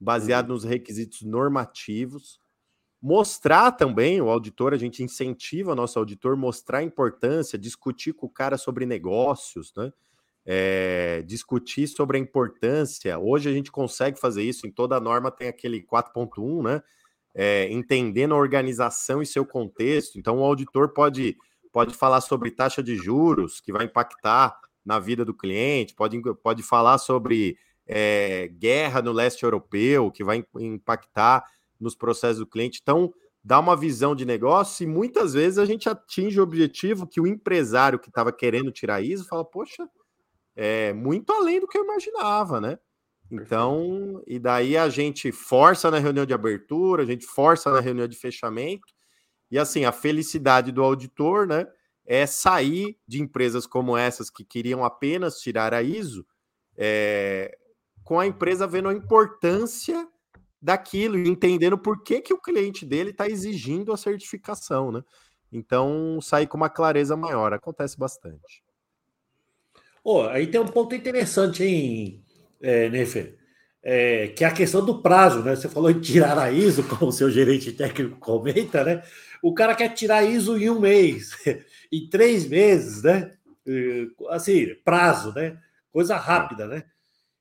baseado uhum. nos requisitos normativos. Mostrar também, o auditor, a gente incentiva o nosso auditor mostrar a importância, discutir com o cara sobre negócios, né? É, discutir sobre a importância. Hoje a gente consegue fazer isso, em toda a norma tem aquele 4.1, né? É, entendendo a organização e seu contexto. Então, o auditor pode, pode falar sobre taxa de juros, que vai impactar na vida do cliente, pode, pode falar sobre é, guerra no leste europeu, que vai impactar nos processos do cliente. Então, dá uma visão de negócio e muitas vezes a gente atinge o objetivo que o empresário que estava querendo tirar isso fala, poxa, é muito além do que eu imaginava, né? Então, e daí a gente força na reunião de abertura, a gente força na reunião de fechamento, e assim, a felicidade do auditor, né, é sair de empresas como essas que queriam apenas tirar a ISO, é, com a empresa vendo a importância daquilo e entendendo por que, que o cliente dele está exigindo a certificação, né? Então, sair com uma clareza maior, acontece bastante. Oh, aí tem um ponto interessante, hein, é, Nefer? É, que é a questão do prazo, né? Você falou em tirar a ISO, como o seu gerente técnico comenta, né? O cara quer tirar a ISO em um mês, em três meses, né? Assim, prazo, né? Coisa rápida, né?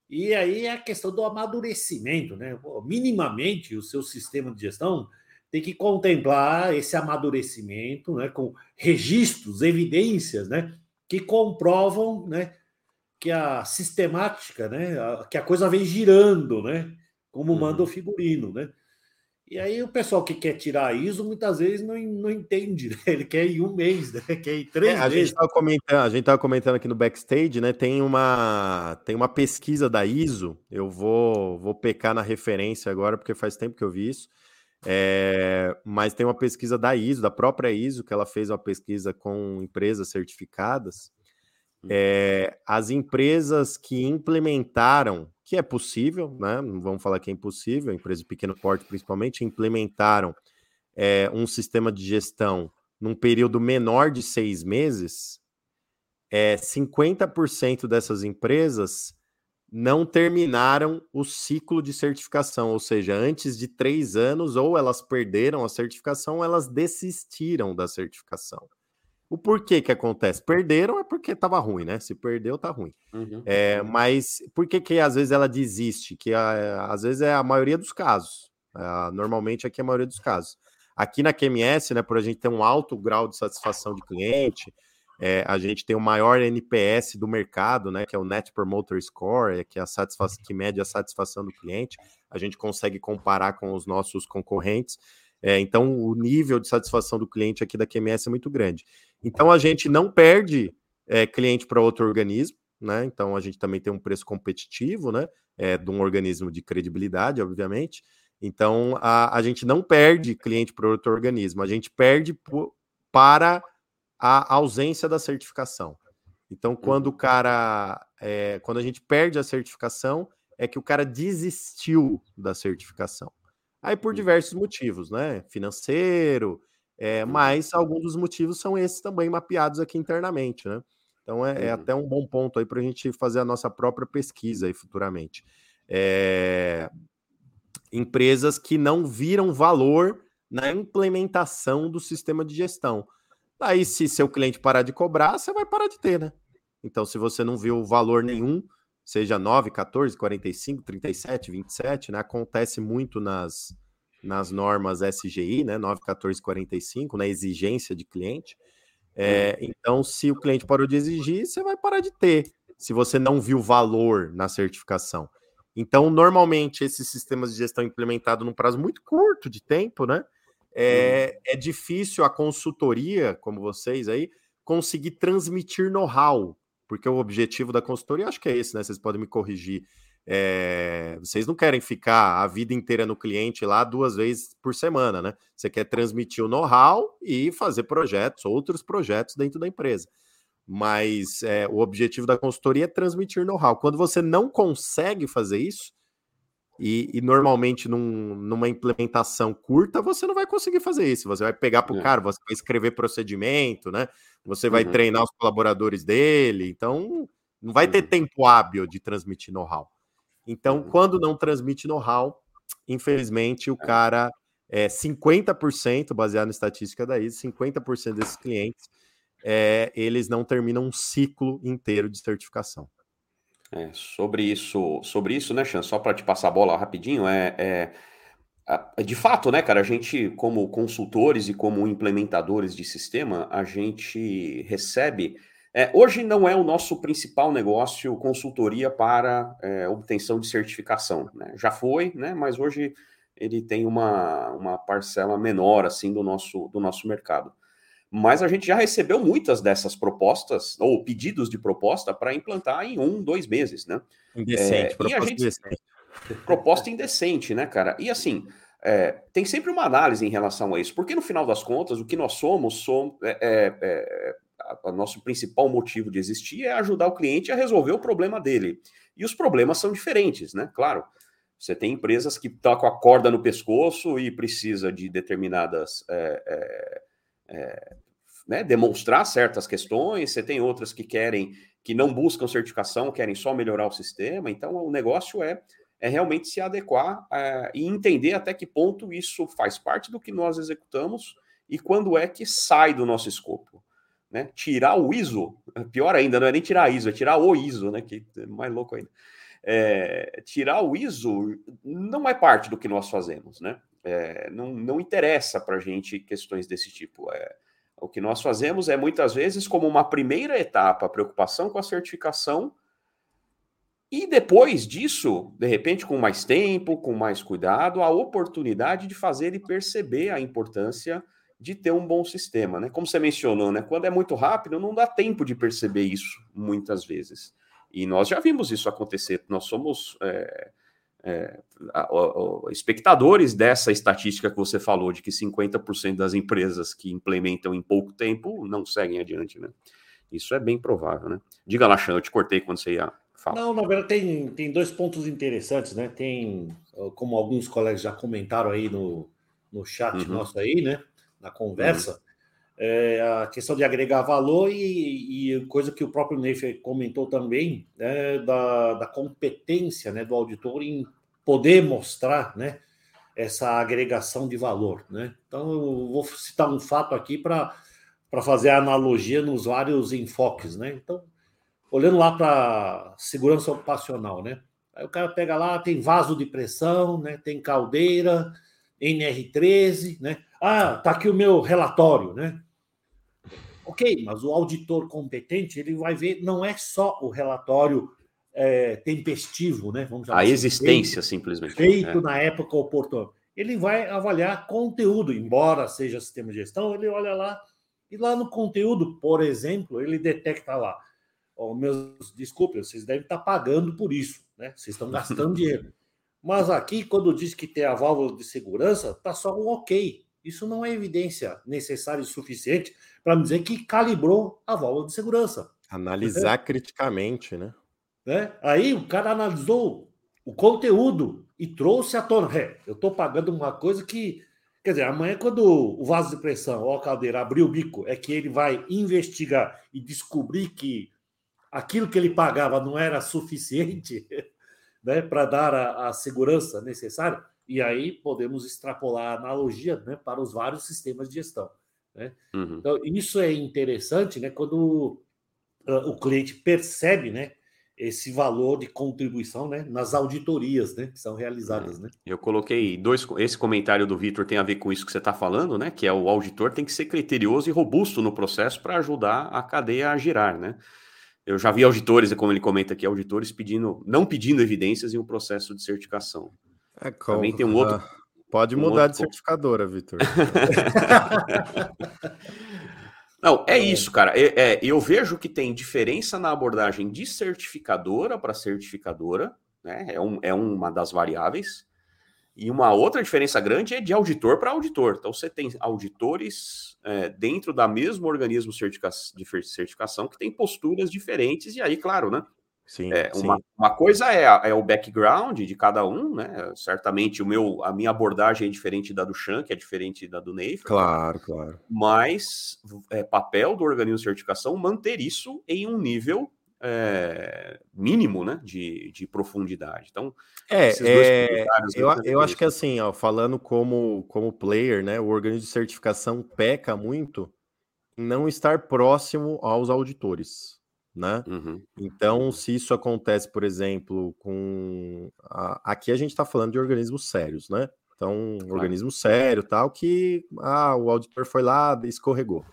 E aí é a questão do amadurecimento, né? Minimamente, o seu sistema de gestão tem que contemplar esse amadurecimento, né? Com registros, evidências, né? Que comprovam né, que a sistemática, né, a, que a coisa vem girando, né, como manda o uhum. figurino. Né? E aí o pessoal que quer tirar ISO muitas vezes não, não entende, né? Ele quer em um mês, né? Quer em três é, a meses. Gente tava comentando, a gente estava comentando aqui no backstage, né? Tem uma, tem uma pesquisa da ISO. Eu vou, vou pecar na referência agora, porque faz tempo que eu vi isso. É, mas tem uma pesquisa da ISO, da própria ISO, que ela fez uma pesquisa com empresas certificadas. É, as empresas que implementaram que é possível, né? Não vamos falar que é impossível, empresa de pequeno porte principalmente, implementaram é, um sistema de gestão num período menor de seis meses, é, 50% dessas empresas não terminaram o ciclo de certificação, ou seja, antes de três anos, ou elas perderam a certificação, ou elas desistiram da certificação. O porquê que acontece? Perderam é porque estava ruim, né? Se perdeu, tá ruim. Uhum. É, mas por que, que às vezes ela desiste? Que a, às vezes é a maioria dos casos. É, normalmente aqui é a maioria dos casos. Aqui na QMS, né, por a gente ter um alto grau de satisfação de cliente, é, a gente tem o maior NPS do mercado, né, que é o Net Promoter Score, que é a satisfação que mede a satisfação do cliente. A gente consegue comparar com os nossos concorrentes. É, então, o nível de satisfação do cliente aqui da QMS é muito grande. Então, a gente não perde é, cliente para outro organismo, né? Então, a gente também tem um preço competitivo, né? É, de um organismo de credibilidade, obviamente. Então, a, a gente não perde cliente para outro organismo, a gente perde por, para a ausência da certificação. Então, quando o uhum. cara, é, quando a gente perde a certificação, é que o cara desistiu da certificação. Aí por uhum. diversos motivos, né? Financeiro, é, mas alguns dos motivos são esses também mapeados aqui internamente, né? Então é, é até um bom ponto aí para a gente fazer a nossa própria pesquisa aí futuramente. É... Empresas que não viram valor na implementação do sistema de gestão. Aí, se seu cliente parar de cobrar, você vai parar de ter, né? Então, se você não viu valor nenhum seja 9, 14, 45, 37, 27, né? Acontece muito nas, nas normas SGI, né? 9, 14, 45, na exigência de cliente. É, então, se o cliente parou de exigir, você vai parar de ter, se você não viu valor na certificação. Então, normalmente, esses sistemas de gestão implementados num prazo muito curto de tempo, né? É, é difícil a consultoria, como vocês aí, conseguir transmitir know-how porque o objetivo da consultoria, acho que é esse, né? Vocês podem me corrigir. É, vocês não querem ficar a vida inteira no cliente lá duas vezes por semana, né? Você quer transmitir o know-how e fazer projetos, outros projetos dentro da empresa. Mas é, o objetivo da consultoria é transmitir know-how. Quando você não consegue fazer isso, e, e normalmente num, numa implementação curta, você não vai conseguir fazer isso. Você vai pegar para o é. cara, você vai escrever procedimento, né? Você vai uhum. treinar os colaboradores dele, então não vai ter uhum. tempo hábil de transmitir know-how. Então, uhum. quando não transmite know-how, infelizmente o é. cara é 50%, baseado na estatística da ISO, 50% desses clientes é, eles não terminam um ciclo inteiro de certificação. É, sobre isso, sobre isso, né, Chan? Só para te passar a bola rapidinho, é, é, de fato, né, cara? A gente, como consultores e como implementadores de sistema, a gente recebe. É, hoje não é o nosso principal negócio consultoria para é, obtenção de certificação. Né? Já foi, né? Mas hoje ele tem uma, uma parcela menor assim do nosso, do nosso mercado mas a gente já recebeu muitas dessas propostas, ou pedidos de proposta, para implantar em um, dois meses, né? Indecente, é, proposta gente, indecente. Proposta indecente, né, cara? E assim, é, tem sempre uma análise em relação a isso, porque no final das contas, o que nós somos, somos é, é, é a, a nosso principal motivo de existir é ajudar o cliente a resolver o problema dele. E os problemas são diferentes, né? Claro. Você tem empresas que estão com a corda no pescoço e precisa de determinadas é, é, é, né, demonstrar certas questões, você tem outras que querem, que não buscam certificação, querem só melhorar o sistema. Então, o negócio é, é realmente se adequar é, e entender até que ponto isso faz parte do que nós executamos e quando é que sai do nosso escopo. Né? Tirar o ISO, pior ainda, não é nem tirar ISO, é tirar o ISO, né? Que é mais louco ainda. É, tirar o ISO não é parte do que nós fazemos, né? É, não, não interessa para a gente questões desse tipo. É, o que nós fazemos é muitas vezes como uma primeira etapa preocupação com a certificação E depois disso, de repente, com mais tempo, com mais cuidado, a oportunidade de fazer ele perceber a importância de ter um bom sistema, né? Como você mencionou, né? Quando é muito rápido, não dá tempo de perceber isso muitas vezes. E nós já vimos isso acontecer. Nós somos é, é, a, a, espectadores dessa estatística que você falou, de que 50% das empresas que implementam em pouco tempo não seguem adiante, né? Isso é bem provável, né? Diga lá, Chan, eu te cortei quando você ia falar. Não, na verdade tem, tem dois pontos interessantes, né? Tem, como alguns colegas já comentaram aí no, no chat uhum. nosso aí, né? Na conversa, uhum. É, a questão de agregar valor e, e, coisa que o próprio Neif comentou também, né? Da, da competência né, do auditor em poder mostrar, né? Essa agregação de valor, né? Então, eu vou citar um fato aqui para para fazer a analogia nos vários enfoques, né? Então, olhando lá para segurança ocupacional, né? Aí o cara pega lá, tem vaso de pressão, né? Tem caldeira, NR13, né? Ah, tá aqui o meu relatório, né? Ok, mas o auditor competente ele vai ver não é só o relatório é, tempestivo, né? Vamos a assim, existência feito, simplesmente feito é. na época oportuna. Ele vai avaliar conteúdo, embora seja sistema de gestão, ele olha lá e lá no conteúdo, por exemplo, ele detecta lá, oh, meus, desculpe, vocês devem estar pagando por isso, né? Vocês estão gastando dinheiro. Mas aqui, quando diz que tem a válvula de segurança, está só um ok. Isso não é evidência necessária e suficiente para dizer que calibrou a válvula de segurança. Analisar é. criticamente, né? né? Aí o cara analisou o conteúdo e trouxe à tona. É, eu estou pagando uma coisa que Quer dizer, amanhã, quando o vaso de pressão ou a caldeira abrir o bico, é que ele vai investigar e descobrir que aquilo que ele pagava não era suficiente né, para dar a, a, segurança necessária. E aí podemos extrapolar a analogia né, para os vários sistemas de gestão. Né? Uhum. Então, isso é interessante né, quando uh, o cliente percebe né, esse valor de contribuição né, nas auditorias né, que são realizadas. Né? Eu coloquei dois. Esse comentário do Vitor tem a ver com isso que você está falando, né? Que é o auditor tem que ser criterioso e robusto no processo para ajudar a cadeia a girar, né? Eu já vi auditores, como ele comenta aqui, auditores pedindo, não pedindo evidências em um processo de certificação. É, Também tem um outro. Uh, pode um mudar outro... de certificadora, Vitor. Não, é, é isso, cara. É, é, eu vejo que tem diferença na abordagem de certificadora para certificadora, né? É, um, é uma das variáveis. E uma outra diferença grande é de auditor para auditor. Então, você tem auditores é, dentro da mesmo organismo certifica de certificação que tem posturas diferentes, e aí, claro, né? Sim, é, sim. Uma, uma, coisa é, é, o background de cada um, né? Certamente o meu, a minha abordagem é diferente da do Chan, que é diferente da do Neif. Claro, claro. Mas é papel do organismo de certificação manter isso em um nível é, mínimo, né? De, de profundidade. Então, é, é eu, eu acho que assim, ó, falando como, como player, né? O organismo de certificação peca muito em não estar próximo aos auditores né? Uhum. Então, se isso acontece, por exemplo, com. A... Aqui a gente está falando de organismos sérios, né? Então, um claro. organismo sério, tal, que ah, o auditor foi lá escorregou.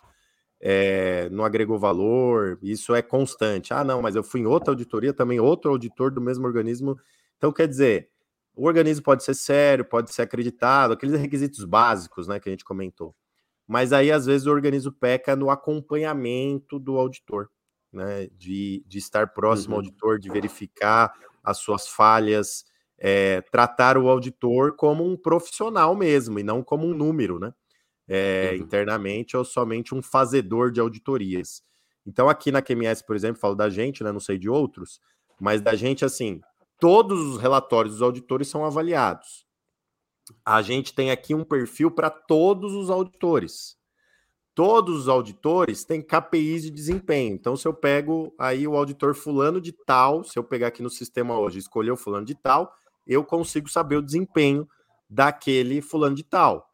É, não agregou valor, isso é constante. Ah, não, mas eu fui em outra auditoria, também outro auditor do mesmo organismo. Então, quer dizer, o organismo pode ser sério, pode ser acreditado, aqueles requisitos básicos, né, que a gente comentou. Mas aí, às vezes, o organismo peca no acompanhamento do auditor né, de, de estar próximo ao uhum. auditor, de verificar as suas falhas, é, tratar o auditor como um profissional mesmo e não como um número, né? É, uhum. Internamente ou somente um fazedor de auditorias. Então, aqui na QMS, por exemplo, falo da gente, né? Não sei de outros, mas da gente, assim, todos os relatórios dos auditores são avaliados. A gente tem aqui um perfil para todos os auditores todos os auditores têm KPIs de desempenho. Então, se eu pego aí o auditor fulano de tal, se eu pegar aqui no sistema hoje escolher o fulano de tal, eu consigo saber o desempenho daquele fulano de tal.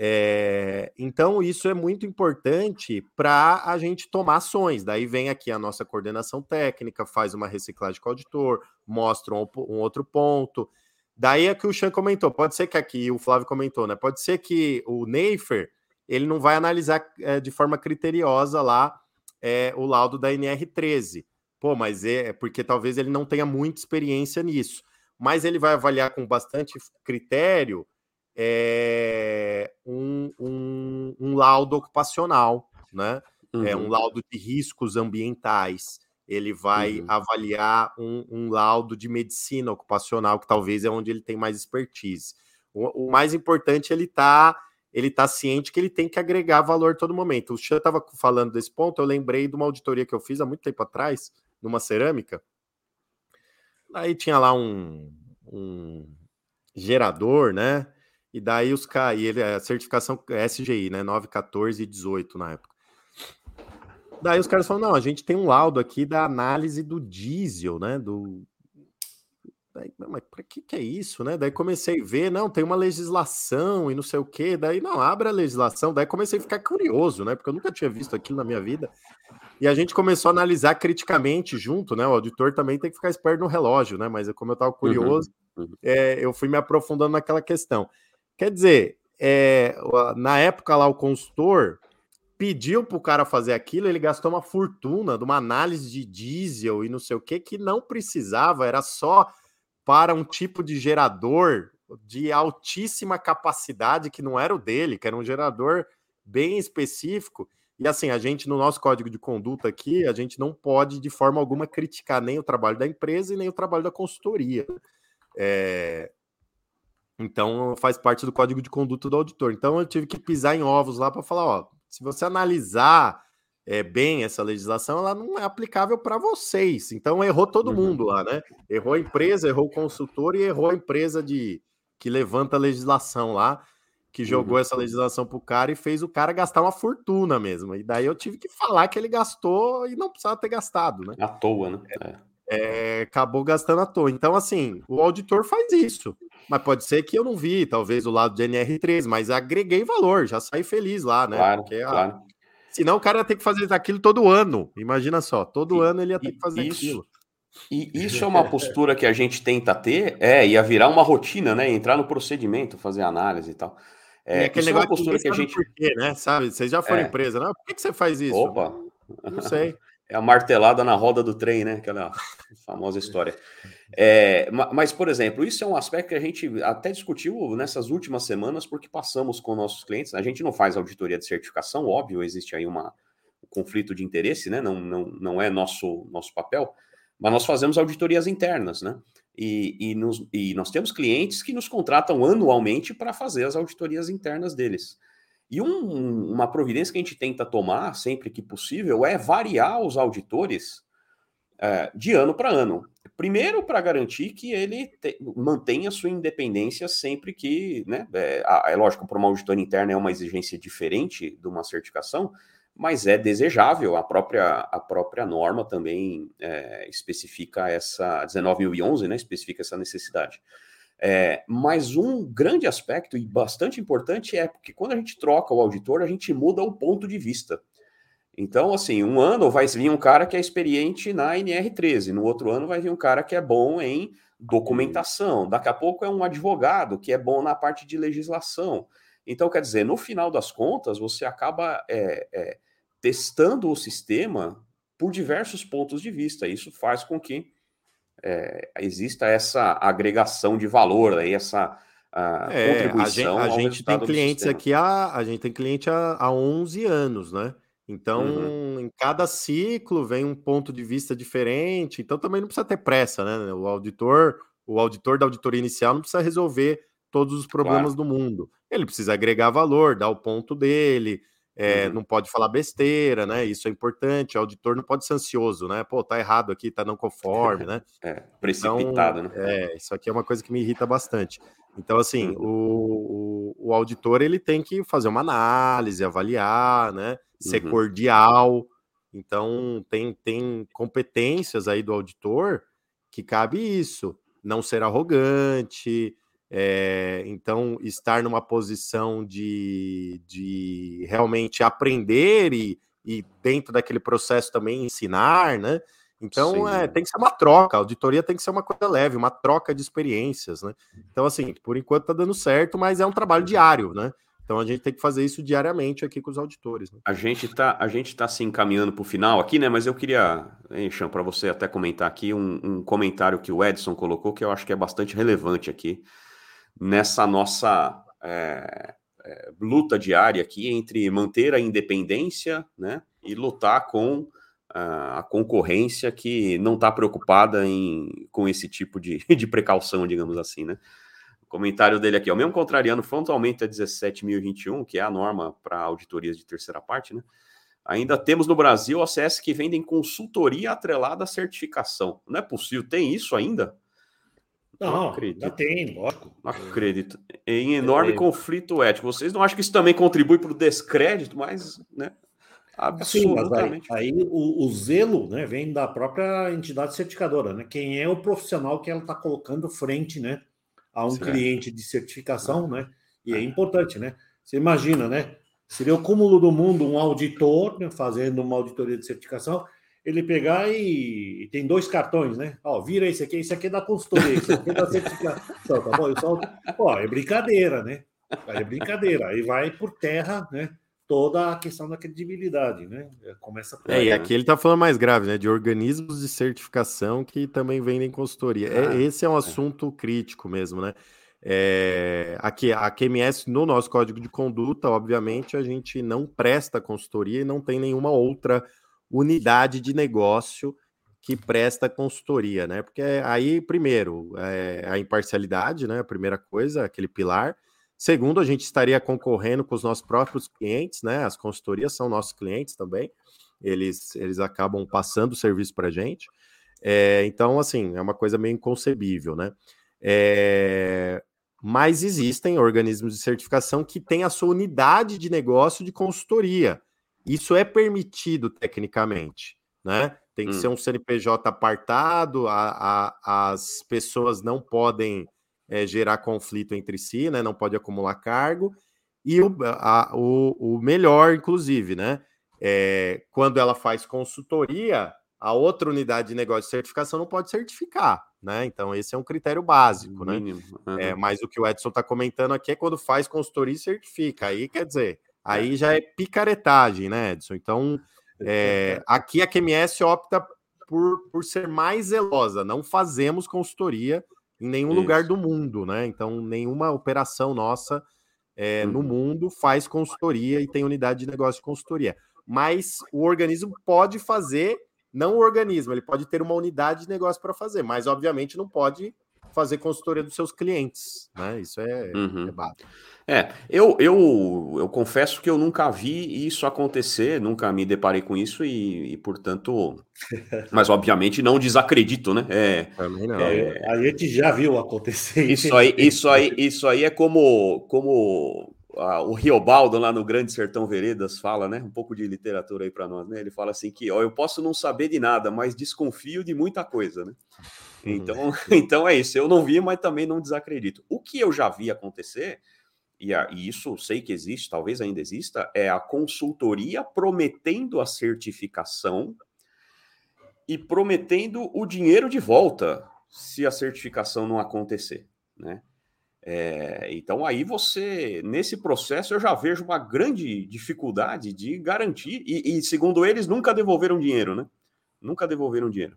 É, então, isso é muito importante para a gente tomar ações. Daí vem aqui a nossa coordenação técnica, faz uma reciclagem com o auditor, mostra um, um outro ponto. Daí é que o Chan comentou, pode ser que aqui, o Flávio comentou, né? Pode ser que o Neifer ele não vai analisar é, de forma criteriosa lá é, o laudo da NR13. Pô, mas é, é porque talvez ele não tenha muita experiência nisso. Mas ele vai avaliar com bastante critério é, um, um, um laudo ocupacional, né? Uhum. É um uhum. laudo de riscos ambientais. Ele vai uhum. avaliar um, um, laudo de medicina ocupacional, que talvez é onde ele tem mais expertise. O, o mais importante, ele está ele tá ciente que ele tem que agregar valor todo momento. O Chan estava falando desse ponto, eu lembrei de uma auditoria que eu fiz há muito tempo atrás, numa cerâmica. Aí tinha lá um, um gerador, né? E daí os caras, ele, a certificação SGI, né? 9, 14 e 18 na época. Daí os caras falam: não, a gente tem um laudo aqui da análise do diesel, né? Do. Daí, mas para que, que é isso, né? Daí comecei a ver, não, tem uma legislação e não sei o quê. Daí, não, abre a legislação. Daí comecei a ficar curioso, né? Porque eu nunca tinha visto aquilo na minha vida. E a gente começou a analisar criticamente junto, né? O auditor também tem que ficar esperto no relógio, né? Mas como eu estava uhum, curioso, uhum. É, eu fui me aprofundando naquela questão. Quer dizer, é, na época lá, o consultor pediu para o cara fazer aquilo, ele gastou uma fortuna de uma análise de diesel e não sei o que, que não precisava, era só para um tipo de gerador de altíssima capacidade que não era o dele, que era um gerador bem específico. E assim, a gente, no nosso código de conduta aqui, a gente não pode de forma alguma criticar nem o trabalho da empresa e nem o trabalho da consultoria. É, então, faz parte do código de conduta do auditor. Então, eu tive que pisar em ovos lá para falar: ó, se você analisar é, bem essa legislação, ela não é aplicável para vocês. Então, errou todo uhum. mundo lá, né? Errou a empresa, errou o consultor e errou a empresa de que levanta a legislação lá, que jogou uhum. essa legislação para o cara e fez o cara gastar uma fortuna mesmo. E daí eu tive que falar que ele gastou e não precisava ter gastado, né? À toa, né? É é, acabou gastando à toa. Então, assim, o auditor faz isso. Mas pode ser que eu não vi, talvez, o lado do NR3, mas agreguei valor, já saí feliz lá, né? Claro, Porque, claro. Senão o cara ia ter que fazer aquilo todo ano. Imagina só, todo e, ano ele ia ter que fazer isso, aquilo. E isso é uma postura que a gente tenta ter, é, ia virar uma rotina, né? Entrar no procedimento, fazer análise e tal. É, e aquele negócio é uma postura que, que a gente. Por quê, né? Sabe? Vocês já foram é. empresa, não? Por que, que você faz isso? Opa! Não sei. É a martelada na roda do trem, né? Aquela famosa história. É, mas, por exemplo, isso é um aspecto que a gente até discutiu nessas últimas semanas, porque passamos com nossos clientes. A gente não faz auditoria de certificação, óbvio, existe aí uma, um conflito de interesse, né? Não, não, não é nosso, nosso papel, mas nós fazemos auditorias internas, né? E, e, nos, e nós temos clientes que nos contratam anualmente para fazer as auditorias internas deles. E um, uma providência que a gente tenta tomar sempre que possível é variar os auditores é, de ano para ano. Primeiro, para garantir que ele te, mantenha sua independência sempre que, né? É, é lógico, para uma auditora interna é uma exigência diferente de uma certificação, mas é desejável. A própria, a própria norma também é, especifica essa 19.011, né? Especifica essa necessidade. É, mas um grande aspecto e bastante importante é porque quando a gente troca o auditor, a gente muda o ponto de vista. Então, assim, um ano vai vir um cara que é experiente na NR13, no outro ano vai vir um cara que é bom em documentação, daqui a pouco é um advogado que é bom na parte de legislação. Então, quer dizer, no final das contas, você acaba é, é, testando o sistema por diversos pontos de vista. Isso faz com que é, exista essa agregação de valor, aí, essa é, contribuição. A gente, a gente tem clientes aqui, há, a gente tem cliente há, há 11 anos, né? Então, uhum. em cada ciclo vem um ponto de vista diferente, então também não precisa ter pressa, né? O auditor, o auditor da auditoria inicial não precisa resolver todos os problemas claro. do mundo. Ele precisa agregar valor, dar o ponto dele, é, uhum. não pode falar besteira, né? Isso é importante. O auditor não pode ser ansioso, né? Pô, tá errado aqui, tá não conforme, né? É, precipitado, então, né? É, isso aqui é uma coisa que me irrita bastante. Então, assim, uhum. o, o, o, auditor ele tem que fazer uma análise, avaliar, né? Ser uhum. cordial. Então, tem, tem competências aí do auditor que cabe isso. Não ser arrogante, é, então, estar numa posição de, de realmente aprender e, e, dentro daquele processo também ensinar, né? Então, é, tem que ser uma troca, a auditoria tem que ser uma coisa leve, uma troca de experiências, né? Então, assim, por enquanto tá dando certo, mas é um trabalho diário, né? Então a gente tem que fazer isso diariamente aqui com os auditores. Né? A gente está a gente tá se encaminhando para o final aqui, né? Mas eu queria, Chan, para você até comentar aqui um, um, comentário que o Edson colocou que eu acho que é bastante relevante aqui nessa nossa é, é, luta diária aqui entre manter a independência, né? E lutar com a, a concorrência que não está preocupada em, com esse tipo de, de precaução, digamos assim, né? comentário dele aqui, o mesmo contrariando frontalmente a 17.021, que é a norma para auditorias de terceira parte, né? Ainda temos no Brasil OCS que vendem consultoria atrelada à certificação. Não é possível, tem isso ainda? Não, não tem, lógico. Não acredito. Em enorme é. conflito ético. Vocês não acham que isso também contribui para o descrédito, mas, né? Absolutamente. Sim, aí, aí o, o, zelo né, vem da própria entidade certificadora, né? Quem é o profissional que ela está colocando frente, né? a um cliente de certificação, né? E é importante, né? Você imagina, né? Seria o cúmulo do mundo um auditor né, fazendo uma auditoria de certificação, ele pegar e, e tem dois cartões, né? Ó, vira esse aqui, esse aqui é da consultoria, esse aqui é da certificação, tá bom? Só, ó, é brincadeira, né? É brincadeira, aí vai por terra, né? Toda a questão da credibilidade, né? Começa por É, aí, e aqui né? ele está falando mais grave, né? De organismos de certificação que também vendem consultoria. É, ah, é, esse é um assunto é. crítico mesmo, né? É, aqui, a QMS, no nosso código de conduta, obviamente, a gente não presta consultoria e não tem nenhuma outra unidade de negócio que presta consultoria, né? Porque aí, primeiro, é a imparcialidade, né? A primeira coisa, aquele pilar. Segundo, a gente estaria concorrendo com os nossos próprios clientes, né? As consultorias são nossos clientes também. Eles, eles acabam passando o serviço para a gente. É, então, assim, é uma coisa meio inconcebível, né? É, mas existem organismos de certificação que têm a sua unidade de negócio de consultoria. Isso é permitido tecnicamente, né? Tem que hum. ser um CNPJ apartado, a, a, as pessoas não podem é, gerar conflito entre si, né? Não pode acumular cargo. E o, a, o, o melhor, inclusive, né? É, quando ela faz consultoria, a outra unidade de negócio de certificação não pode certificar, né? Então, esse é um critério básico, né? É, mas o que o Edson está comentando aqui é quando faz consultoria e certifica. Aí quer dizer, aí já é picaretagem, né, Edson? Então, é, aqui a QMS opta por, por ser mais zelosa. Não fazemos consultoria em nenhum Isso. lugar do mundo, né? Então, nenhuma operação nossa é, uhum. no mundo faz consultoria e tem unidade de negócio de consultoria. Mas o organismo pode fazer não o organismo, ele pode ter uma unidade de negócio para fazer, mas obviamente não pode fazer consultoria dos seus clientes, né? Isso é, uhum. é básico. É, eu, eu, eu confesso que eu nunca vi isso acontecer, nunca me deparei com isso e, e portanto, mas obviamente não desacredito, né? É, Também não. É, a gente já viu acontecer. Isso aí, isso aí, isso aí é como, como o Riobaldo lá no Grande Sertão Veredas fala, né? Um pouco de literatura aí para nós, né? Ele fala assim que, ó, eu posso não saber de nada, mas desconfio de muita coisa, né? Uhum. Então, então é isso. Eu não vi, mas também não desacredito. O que eu já vi acontecer, e, a, e isso sei que existe, talvez ainda exista, é a consultoria prometendo a certificação e prometendo o dinheiro de volta se a certificação não acontecer, né? É, então aí você, nesse processo, eu já vejo uma grande dificuldade de garantir, e, e segundo eles, nunca devolveram dinheiro, né? Nunca devolveram dinheiro.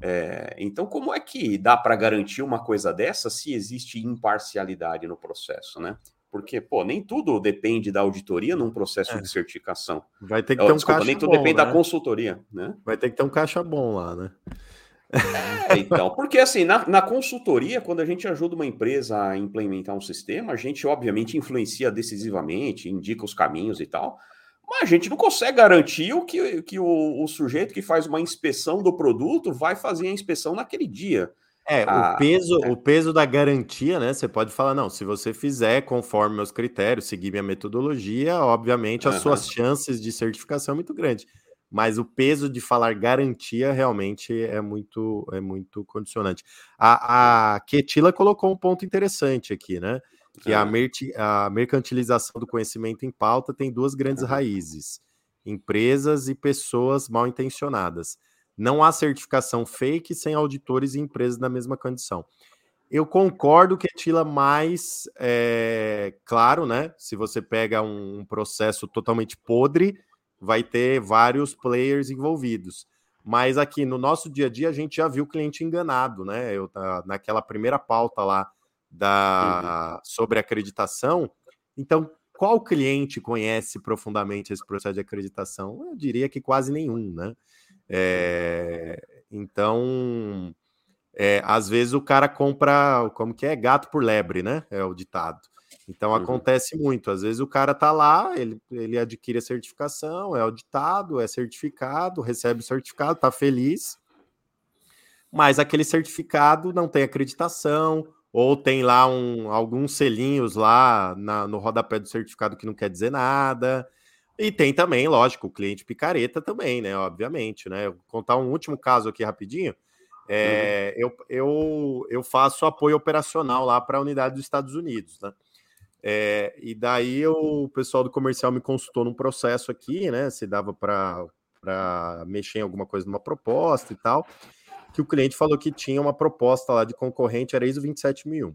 É, então, como é que dá para garantir uma coisa dessa se existe imparcialidade no processo, né? Porque, pô, nem tudo depende da auditoria num processo é. de certificação. Vai ter que ter um Desculpa, caixa nem tudo bom, depende né? da consultoria, né? Vai ter que ter um caixa bom lá, né? É, então, porque assim, na, na, consultoria, quando a gente ajuda uma empresa a implementar um sistema, a gente obviamente influencia decisivamente, indica os caminhos e tal, mas a gente não consegue garantir o que, que o, o sujeito que faz uma inspeção do produto vai fazer a inspeção naquele dia. É, ah, o peso, é. o peso da garantia, né? Você pode falar, não, se você fizer conforme meus critérios, seguir minha metodologia, obviamente as suas chances de certificação é muito grande mas o peso de falar garantia realmente é muito é muito condicionante. A, a Ketila colocou um ponto interessante aqui, né? Que é. a, a, mercantilização do conhecimento em pauta tem duas grandes uhum. raízes: empresas e pessoas mal intencionadas. Não há certificação fake sem auditores e empresas na mesma condição. eu concordo que Tila mais é, claro, né? Se você pega um processo totalmente podre, vai ter vários players envolvidos. Mas aqui no nosso dia a dia a gente já viu o cliente enganado, né? Eu, naquela primeira pauta lá da, uhum. sobre acreditação. Então, qual cliente conhece profundamente esse processo de acreditação? Eu diria que quase nenhum, né? É, então, é, às vezes o cara compra, como que é? Gato por lebre, né? É o ditado. Então uhum. acontece muito. Às vezes o cara tá lá, ele, ele adquire a certificação, é auditado, é certificado, recebe o certificado, tá feliz, mas aquele certificado não tem acreditação, ou tem lá um, alguns selinhos lá na, no rodapé do certificado que não quer dizer nada. E tem também, lógico, o cliente picareta também, né? Obviamente, né? vou contar um último caso aqui rapidinho. É, uhum. eu, eu, eu faço apoio operacional lá para a unidade dos Estados Unidos, né? É, e daí eu, o pessoal do comercial me consultou num processo aqui, né? Se dava para mexer em alguma coisa numa proposta e tal. Que o cliente falou que tinha uma proposta lá de concorrente, era ISO 27001.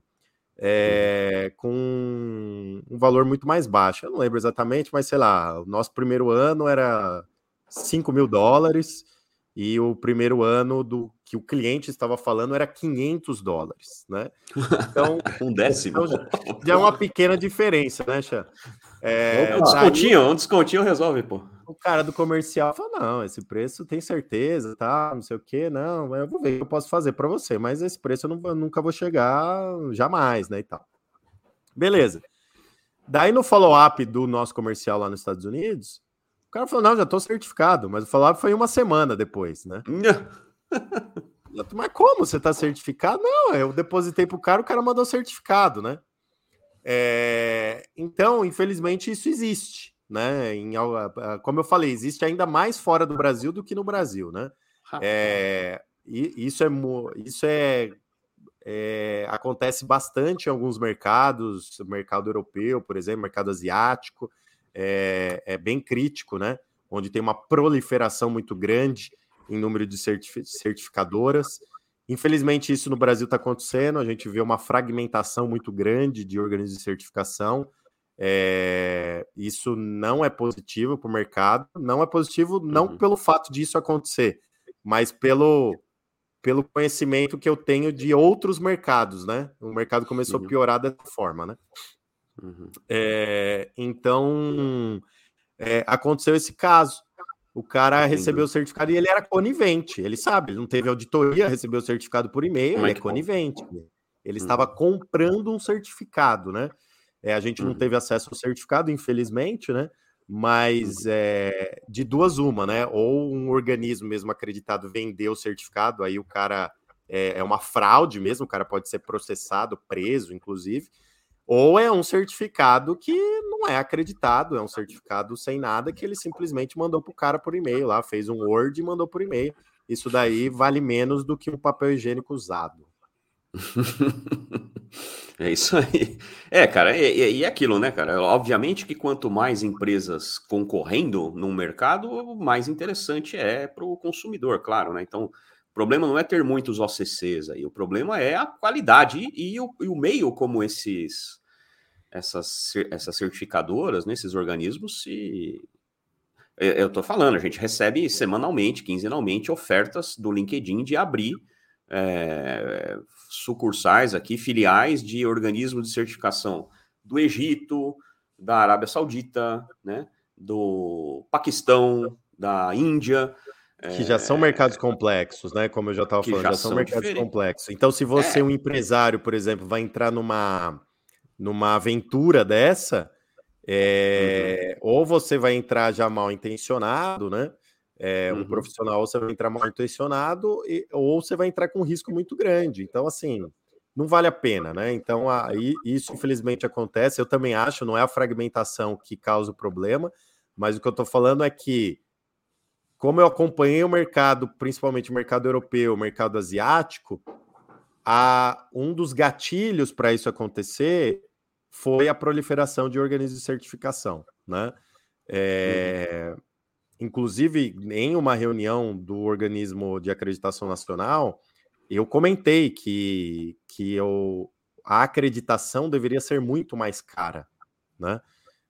É, com um valor muito mais baixo. Eu não lembro exatamente, mas sei lá, o nosso primeiro ano era 5 mil dólares e o primeiro ano do que o cliente estava falando era 500 dólares, né? Então, um décimo. Então, já é uma pequena diferença, né, Xan? É, um descontinho, um descontinho resolve, pô. O cara do comercial fala, não, esse preço tem certeza, tá, não sei o que, não, eu vou ver o que eu posso fazer para você, mas esse preço eu, não, eu nunca vou chegar jamais, né, e tal. Beleza. Daí no follow-up do nosso comercial lá nos Estados Unidos, o cara falou: não, já estou certificado, mas o follow-up foi uma semana depois, né? mas como você está certificado? Não, eu depositei para o cara, o cara mandou certificado, né? É, então, infelizmente, isso existe, né? Em, como eu falei, existe ainda mais fora do Brasil do que no Brasil, né? É, isso é, isso é, é, acontece bastante em alguns mercados, mercado europeu, por exemplo, mercado asiático é, é bem crítico, né? Onde tem uma proliferação muito grande em número de certificadoras. Infelizmente, isso no Brasil está acontecendo. A gente vê uma fragmentação muito grande de organismos de certificação. É, isso não é positivo para o mercado. Não é positivo não uhum. pelo fato disso acontecer, mas pelo, pelo conhecimento que eu tenho de outros mercados, né? O mercado começou a piorar dessa forma, né? Uhum. É, então, é, aconteceu esse caso. O cara recebeu o certificado e ele era conivente. Ele sabe, ele não teve auditoria, recebeu o certificado por e-mail, ele é conivente. Ele uhum. estava comprando um certificado, né? É, a gente não uhum. teve acesso ao certificado, infelizmente, né? Mas uhum. é, de duas uma, né? Ou um organismo mesmo acreditado vendeu o certificado, aí o cara é, é uma fraude mesmo, o cara pode ser processado, preso, inclusive ou é um certificado que não é acreditado, é um certificado sem nada que ele simplesmente mandou para o cara por e-mail lá, fez um Word e mandou por e-mail. Isso daí vale menos do que um papel higiênico usado. é isso aí. É, cara, e, e, aquilo, né, cara? Obviamente que quanto mais empresas concorrendo no mercado, mais interessante é para o consumidor, claro, né? Então, o problema não é ter muitos OCCs aí, o problema é a qualidade e o, e o meio como esses essas, essas certificadoras, né, esses organismos, se. Eu estou falando, a gente recebe semanalmente, quinzenalmente, ofertas do LinkedIn de abrir é, sucursais aqui, filiais de organismos de certificação do Egito, da Arábia Saudita, né, do Paquistão, da Índia. Que já são mercados complexos, né? Como eu já estava falando, já, já são, são mercados diferentes. complexos. Então, se você, é um empresário, por exemplo, vai entrar numa numa aventura dessa, é, uhum. ou você vai entrar já mal intencionado, né? É, um uhum. profissional, você vai entrar mal intencionado, e, ou você vai entrar com um risco muito grande. Então, assim, não vale a pena, né? Então, aí, isso infelizmente acontece. Eu também acho, não é a fragmentação que causa o problema, mas o que eu estou falando é que, como eu acompanhei o mercado, principalmente o mercado europeu, o mercado asiático, a, um dos gatilhos para isso acontecer foi a proliferação de organismos de certificação, né? É, uhum. Inclusive, em uma reunião do organismo de acreditação nacional, eu comentei que, que eu, a acreditação deveria ser muito mais cara, né?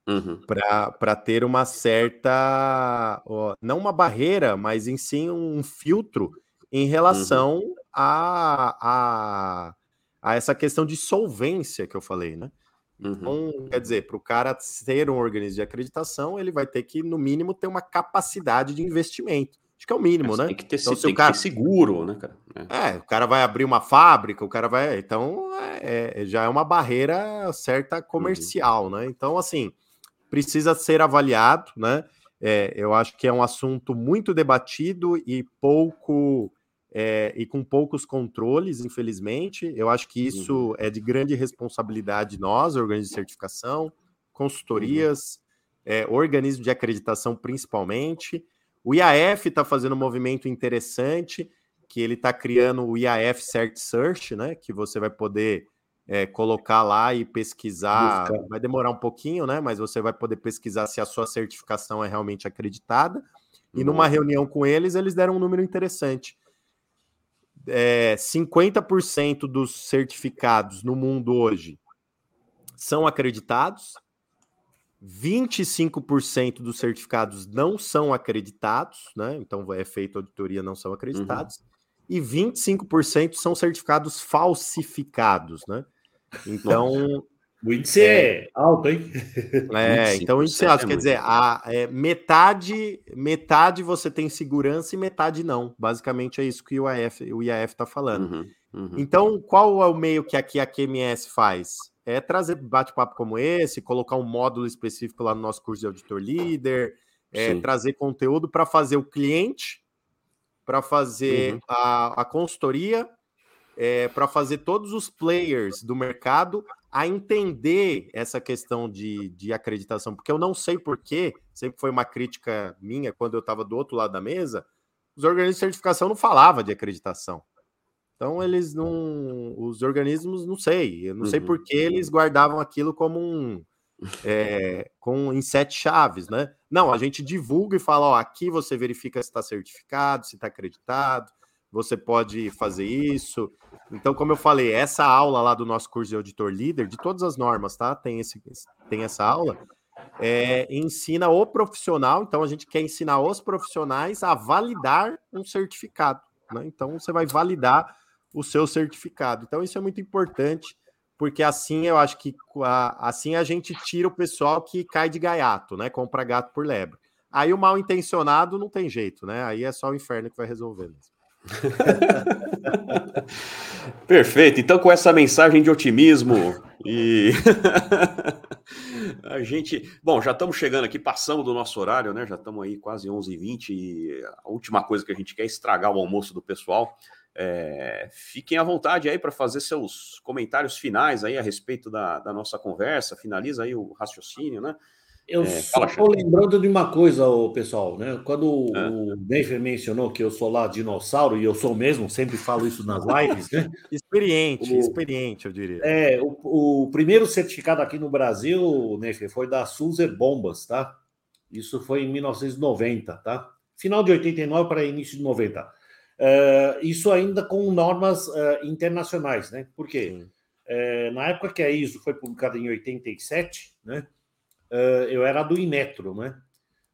Uhum. Para ter uma certa, não uma barreira, mas em sim um filtro em relação uhum. a, a, a essa questão de solvência que eu falei, né? Então, uhum. quer dizer, para o cara ser um organismo de acreditação, ele vai ter que, no mínimo, ter uma capacidade de investimento. Acho que é o mínimo, né? Tem que ter, então, se tem o cara... seguro, né, cara? É. é. o cara vai abrir uma fábrica, o cara vai. Então, é, é já é uma barreira certa uhum. comercial, uhum. né? Então, assim, precisa ser avaliado, né? É, eu acho que é um assunto muito debatido e pouco é, e com poucos controles, infelizmente. Eu acho que isso uhum. é de grande responsabilidade nós, organismos de certificação, consultorias, uhum. é, organismos de acreditação principalmente. O IAF está fazendo um movimento interessante, que ele está criando o IAF Cert Search, né? Que você vai poder é, colocar lá e pesquisar. Busca. Vai demorar um pouquinho, né? Mas você vai poder pesquisar se a sua certificação é realmente acreditada. E numa reunião com eles, eles deram um número interessante é, 50% dos certificados no mundo hoje são acreditados, 25% dos certificados não são acreditados, né? Então é feita auditoria, não são acreditados, uhum. e 25% são certificados falsificados, né? Então, o índice é, é alto, hein? É, então o índice é alto. É quer dizer, a, é, metade, metade você tem segurança e metade não. Basicamente é isso que o IAF o IAF está falando. Uhum, uhum. Então, qual é o meio que aqui a QMS faz? É trazer bate-papo como esse, colocar um módulo específico lá no nosso curso de auditor líder, é, trazer conteúdo para fazer o cliente, para fazer uhum. a, a consultoria, é, para fazer todos os players do mercado a entender essa questão de, de acreditação, porque eu não sei porquê, sempre foi uma crítica minha quando eu estava do outro lado da mesa, os organismos de certificação não falavam de acreditação. Então eles não, os organismos não sei, eu não uhum. sei por que eles guardavam aquilo como um é, com em sete chaves, né? Não, a gente divulga e fala, ó, aqui você verifica se está certificado, se está acreditado, você pode fazer isso. Então, como eu falei, essa aula lá do nosso curso de auditor líder, de todas as normas, tá? Tem, esse, tem essa aula. É, ensina o profissional, então a gente quer ensinar os profissionais a validar um certificado. Né? Então, você vai validar o seu certificado. Então, isso é muito importante, porque assim eu acho que assim a gente tira o pessoal que cai de gaiato, né? Compra gato por lebre. Aí o mal intencionado não tem jeito, né? Aí é só o inferno que vai resolver mesmo. Perfeito. Então, com essa mensagem de otimismo e a gente, bom, já estamos chegando aqui, passamos do nosso horário, né? Já estamos aí quase 11h20 e a última coisa que a gente quer é estragar o almoço do pessoal. É, fiquem à vontade aí para fazer seus comentários finais aí a respeito da, da nossa conversa. Finaliza aí o raciocínio, né? Eu é, só estou lembrando de uma coisa, pessoal, né? Quando é. o Denver mencionou que eu sou lá dinossauro, e eu sou mesmo, sempre falo isso nas lives, né? experiente, o, experiente, eu diria. É, o, o, primeiro certificado aqui no Brasil, Nefer, foi da Sulzer Bombas, tá? Isso foi em 1990, tá? Final de 89 para início de 90. Uh, é, isso ainda com normas uh, internacionais, né? Por quê? Uh, na época que a ISO foi publicada em 87, né? Uh, eu era do Inetro, né?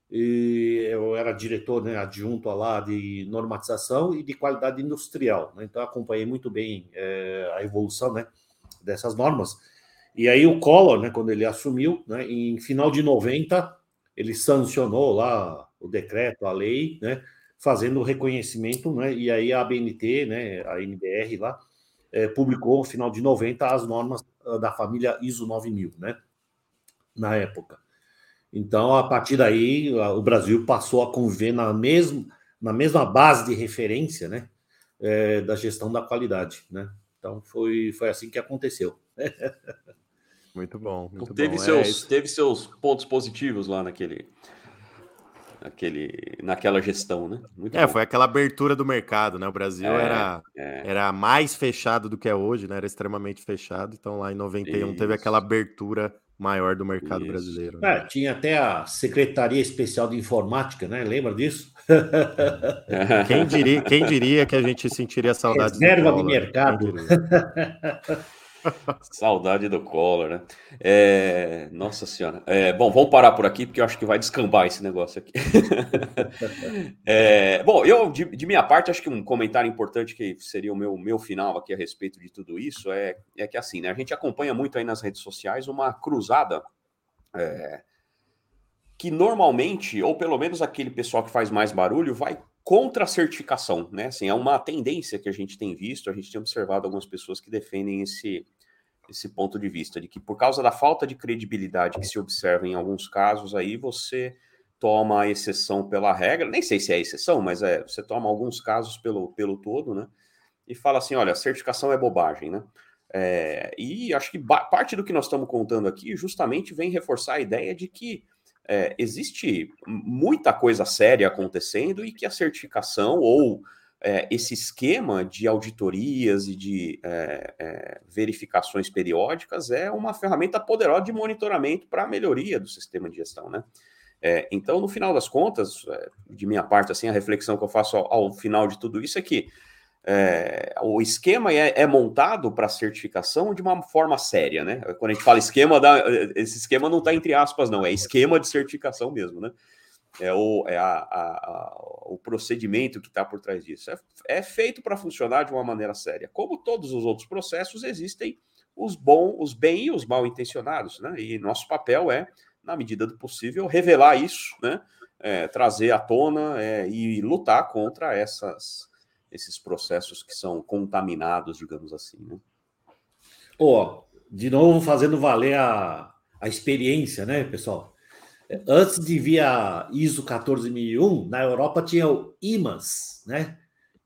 E eu era diretor né, adjunto lá de normatização e de qualidade industrial. Né? Então, acompanhei muito bem é, a evolução né, dessas normas. E aí, o Collor, né, quando ele assumiu, né, em final de 90, ele sancionou lá o decreto, a lei, né, fazendo o reconhecimento, né, e aí a ABNT, né, a NBR lá, é, publicou no final de 90 as normas da família ISO 9000, né? Na época. Então, a partir daí, o Brasil passou a conviver na mesma, na mesma base de referência né, é, da gestão da qualidade. Né? Então, foi, foi assim que aconteceu. Muito bom. Muito teve, bom. É seus, é teve seus pontos positivos lá naquele, naquele, naquela gestão, né? Muito é, bom. foi aquela abertura do mercado, né? O Brasil é, era, é. era mais fechado do que é hoje, né? Era extremamente fechado. Então, lá em 91 Isso. teve aquela abertura maior do mercado Isso. brasileiro. Né? É, tinha até a Secretaria Especial de Informática, né? Lembra disso? quem, diria, quem diria que a gente sentiria saudade Reserva de mercado. Saudade do Collor, né? É... Nossa Senhora. É... Bom, vamos parar por aqui, porque eu acho que vai descambar esse negócio aqui. é... Bom, eu, de, de, minha parte, acho que um comentário importante que seria o meu, meu final aqui a respeito de tudo isso é, é que, assim, né? A gente acompanha muito aí nas redes sociais uma cruzada é, que normalmente, ou pelo menos aquele pessoal que faz mais barulho, vai contra a certificação, né? Assim, é uma tendência que a gente tem visto, a gente tem observado algumas pessoas que defendem esse, esse ponto de vista, de que por causa da falta de credibilidade que se observa em alguns casos, aí você toma a exceção pela regra, nem sei se é exceção, mas é, você toma alguns casos pelo, pelo todo, né? E fala assim: olha, certificação é bobagem, né? É, e acho que parte do que nós estamos contando aqui justamente vem reforçar a ideia de que é, existe muita coisa séria acontecendo e que a certificação ou é, esse esquema de auditorias e de é, é verificações periódicas é uma ferramenta poderosa de monitoramento para a melhoria do sistema de gestão, né? É, então, no final das contas, é, de minha parte, assim, a reflexão que eu faço ao, ao final de tudo isso é que é, o esquema é, é montado para certificação de uma forma séria, né? Quando a gente fala esquema, da, esse esquema não está entre aspas, não, é esquema de certificação mesmo, né? É o, é a, a, a, o procedimento que está por trás disso. É, é feito para funcionar de uma maneira séria. Como todos os outros processos, existem os bons, os bem e os mal intencionados, né? E nosso papel é, na medida do possível, revelar isso, né? É, trazer à tona é, e lutar contra essas esses processos que são contaminados, digamos assim. Né? Oh, de novo, fazendo valer a, a experiência, né, pessoal? Antes de vir a ISO 14001, na Europa tinha o IMAS, né?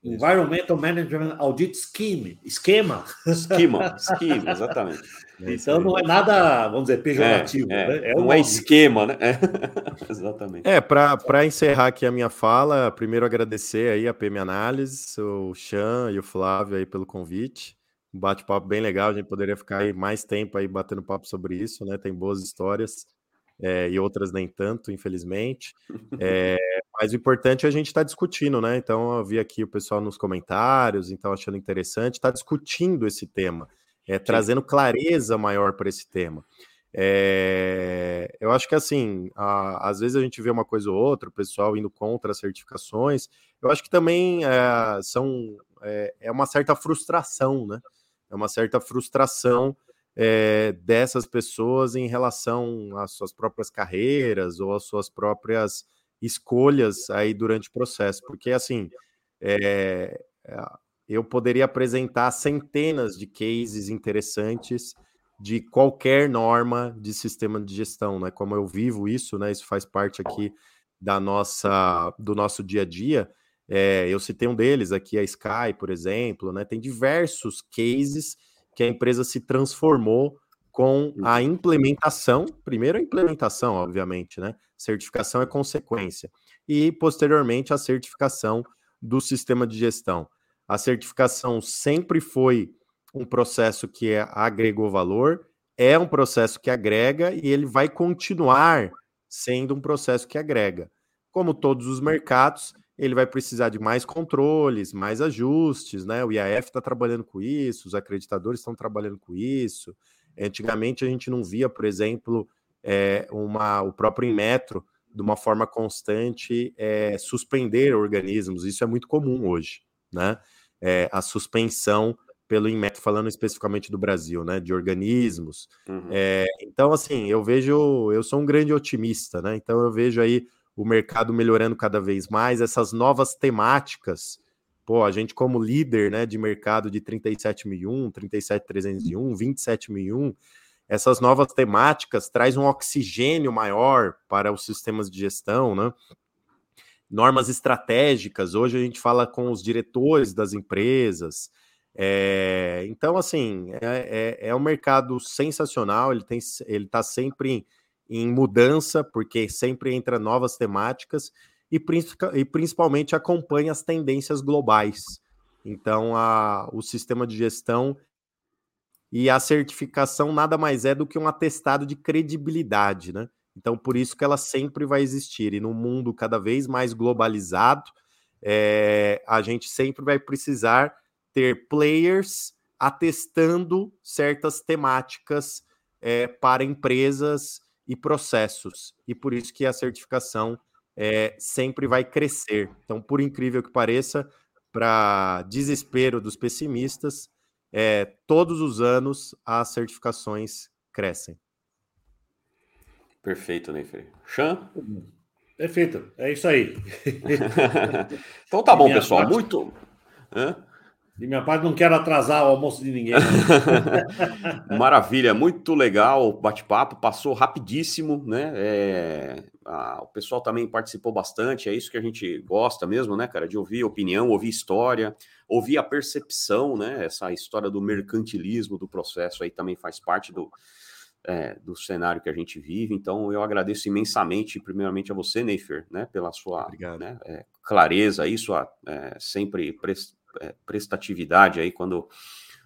Environmental Management Audit Scheme, esquema. Esquema, esquema, exatamente. Então não é nada, vamos dizer, pejorativo. É, é. Né? é não é esquema, né? É. exatamente. É, para encerrar aqui a minha fala, primeiro agradecer aí a PM Análise, o Chan e o Flávio aí pelo convite. Um bate-papo bem legal, a gente poderia ficar aí mais tempo aí batendo papo sobre isso, né? Tem boas histórias é, e outras nem tanto, infelizmente. É, mas o importante é a gente estar tá discutindo, né? Então eu vi aqui o pessoal nos comentários, então achando interessante, está discutindo esse tema, é, trazendo clareza maior para esse tema. Eu acho que assim, a, às vezes a gente vê uma coisa ou outra, o pessoal indo contra as certificações. Eu acho que também são é, é uma certa frustração, né? É uma certa frustração é, dessas pessoas em relação às suas próprias carreiras ou às suas próprias escolhas aí durante o processo, porque assim é, eu poderia apresentar centenas de cases interessantes de qualquer norma de sistema de gestão, né? Como eu vivo isso, né? Isso faz parte aqui da nossa do nosso dia a dia. É, eu citei um deles aqui, a Sky, por exemplo, né? Tem diversos cases que a empresa se transformou com a uhum. implementação, primeiro a implementação, obviamente, né? Certificação é consequência. E posteriormente a certificação do sistema de gestão. A certificação sempre foi um processo que é, agregou valor, é um processo que agrega e ele vai continuar sendo um processo que agrega. Como todos os mercados, ele vai precisar de mais controles, mais ajustes, né? O IAF está trabalhando com isso, os acreditadores estão trabalhando com isso. Antigamente a gente não via, por exemplo, é, uma, o próprio Inmetro, de uma forma constante, é, suspender organismos. Isso é muito comum hoje, né? É, a suspensão pelo Inmetro, falando especificamente do Brasil, né? De organismos. Uhum. É, então, assim, eu vejo, eu sou um grande otimista, né? Então eu vejo aí o mercado melhorando cada vez mais, essas novas temáticas. Pô, a gente como líder, né, de mercado de 37001, 37301, 27001, essas novas temáticas traz um oxigênio maior para os sistemas de gestão, né? Normas estratégicas, hoje a gente fala com os diretores das empresas. É, então, assim, é, é, é um mercado sensacional, ele tem ele está sempre em mudança, porque sempre entra novas temáticas e, e principalmente acompanha as tendências globais. Então, a, o sistema de gestão e a certificação nada mais é do que um atestado de credibilidade, né? Então, por isso que ela sempre vai existir. E num mundo cada vez mais globalizado, é, a gente sempre vai precisar ter players atestando certas temáticas é, para empresas e processos. E por isso que a certificação é, sempre vai crescer. Então, por incrível que pareça, para desespero dos pessimistas, é, todos os anos as certificações crescem. Perfeito, Neyfer. Chan? Perfeito, é isso aí. então tá bom, pessoal. Parte, Muito. Hã? De minha parte, não quero atrasar o almoço de ninguém. Maravilha, muito legal o bate-papo, passou rapidíssimo, né? É, a, o pessoal também participou bastante, é isso que a gente gosta mesmo, né, cara? De ouvir opinião, ouvir história, ouvir a percepção, né? Essa história do mercantilismo do processo aí também faz parte do, é, do cenário que a gente vive. Então, eu agradeço imensamente, primeiramente a você, Neifer, né, pela sua né, é, clareza aí, sua é, sempre prestatividade aí quando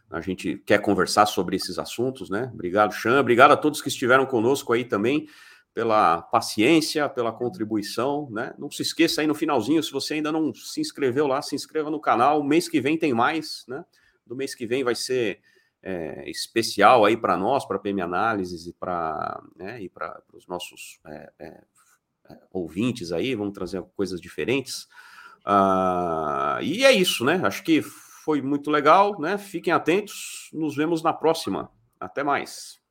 a gente quer conversar sobre esses assuntos, né? Obrigado, Chan. Obrigado a todos que estiveram conosco aí também pela paciência, pela contribuição, né? Não se esqueça aí no finalzinho, se você ainda não se inscreveu lá, se inscreva no canal. Mês que vem tem mais, né? Do mês que vem vai ser é, especial aí para nós, para PM Análises e para né, e para os nossos é, é, é, ouvintes aí, vamos trazer coisas diferentes. Uh, e é isso, né? Acho que foi muito legal, né? Fiquem atentos, nos vemos na próxima. Até mais.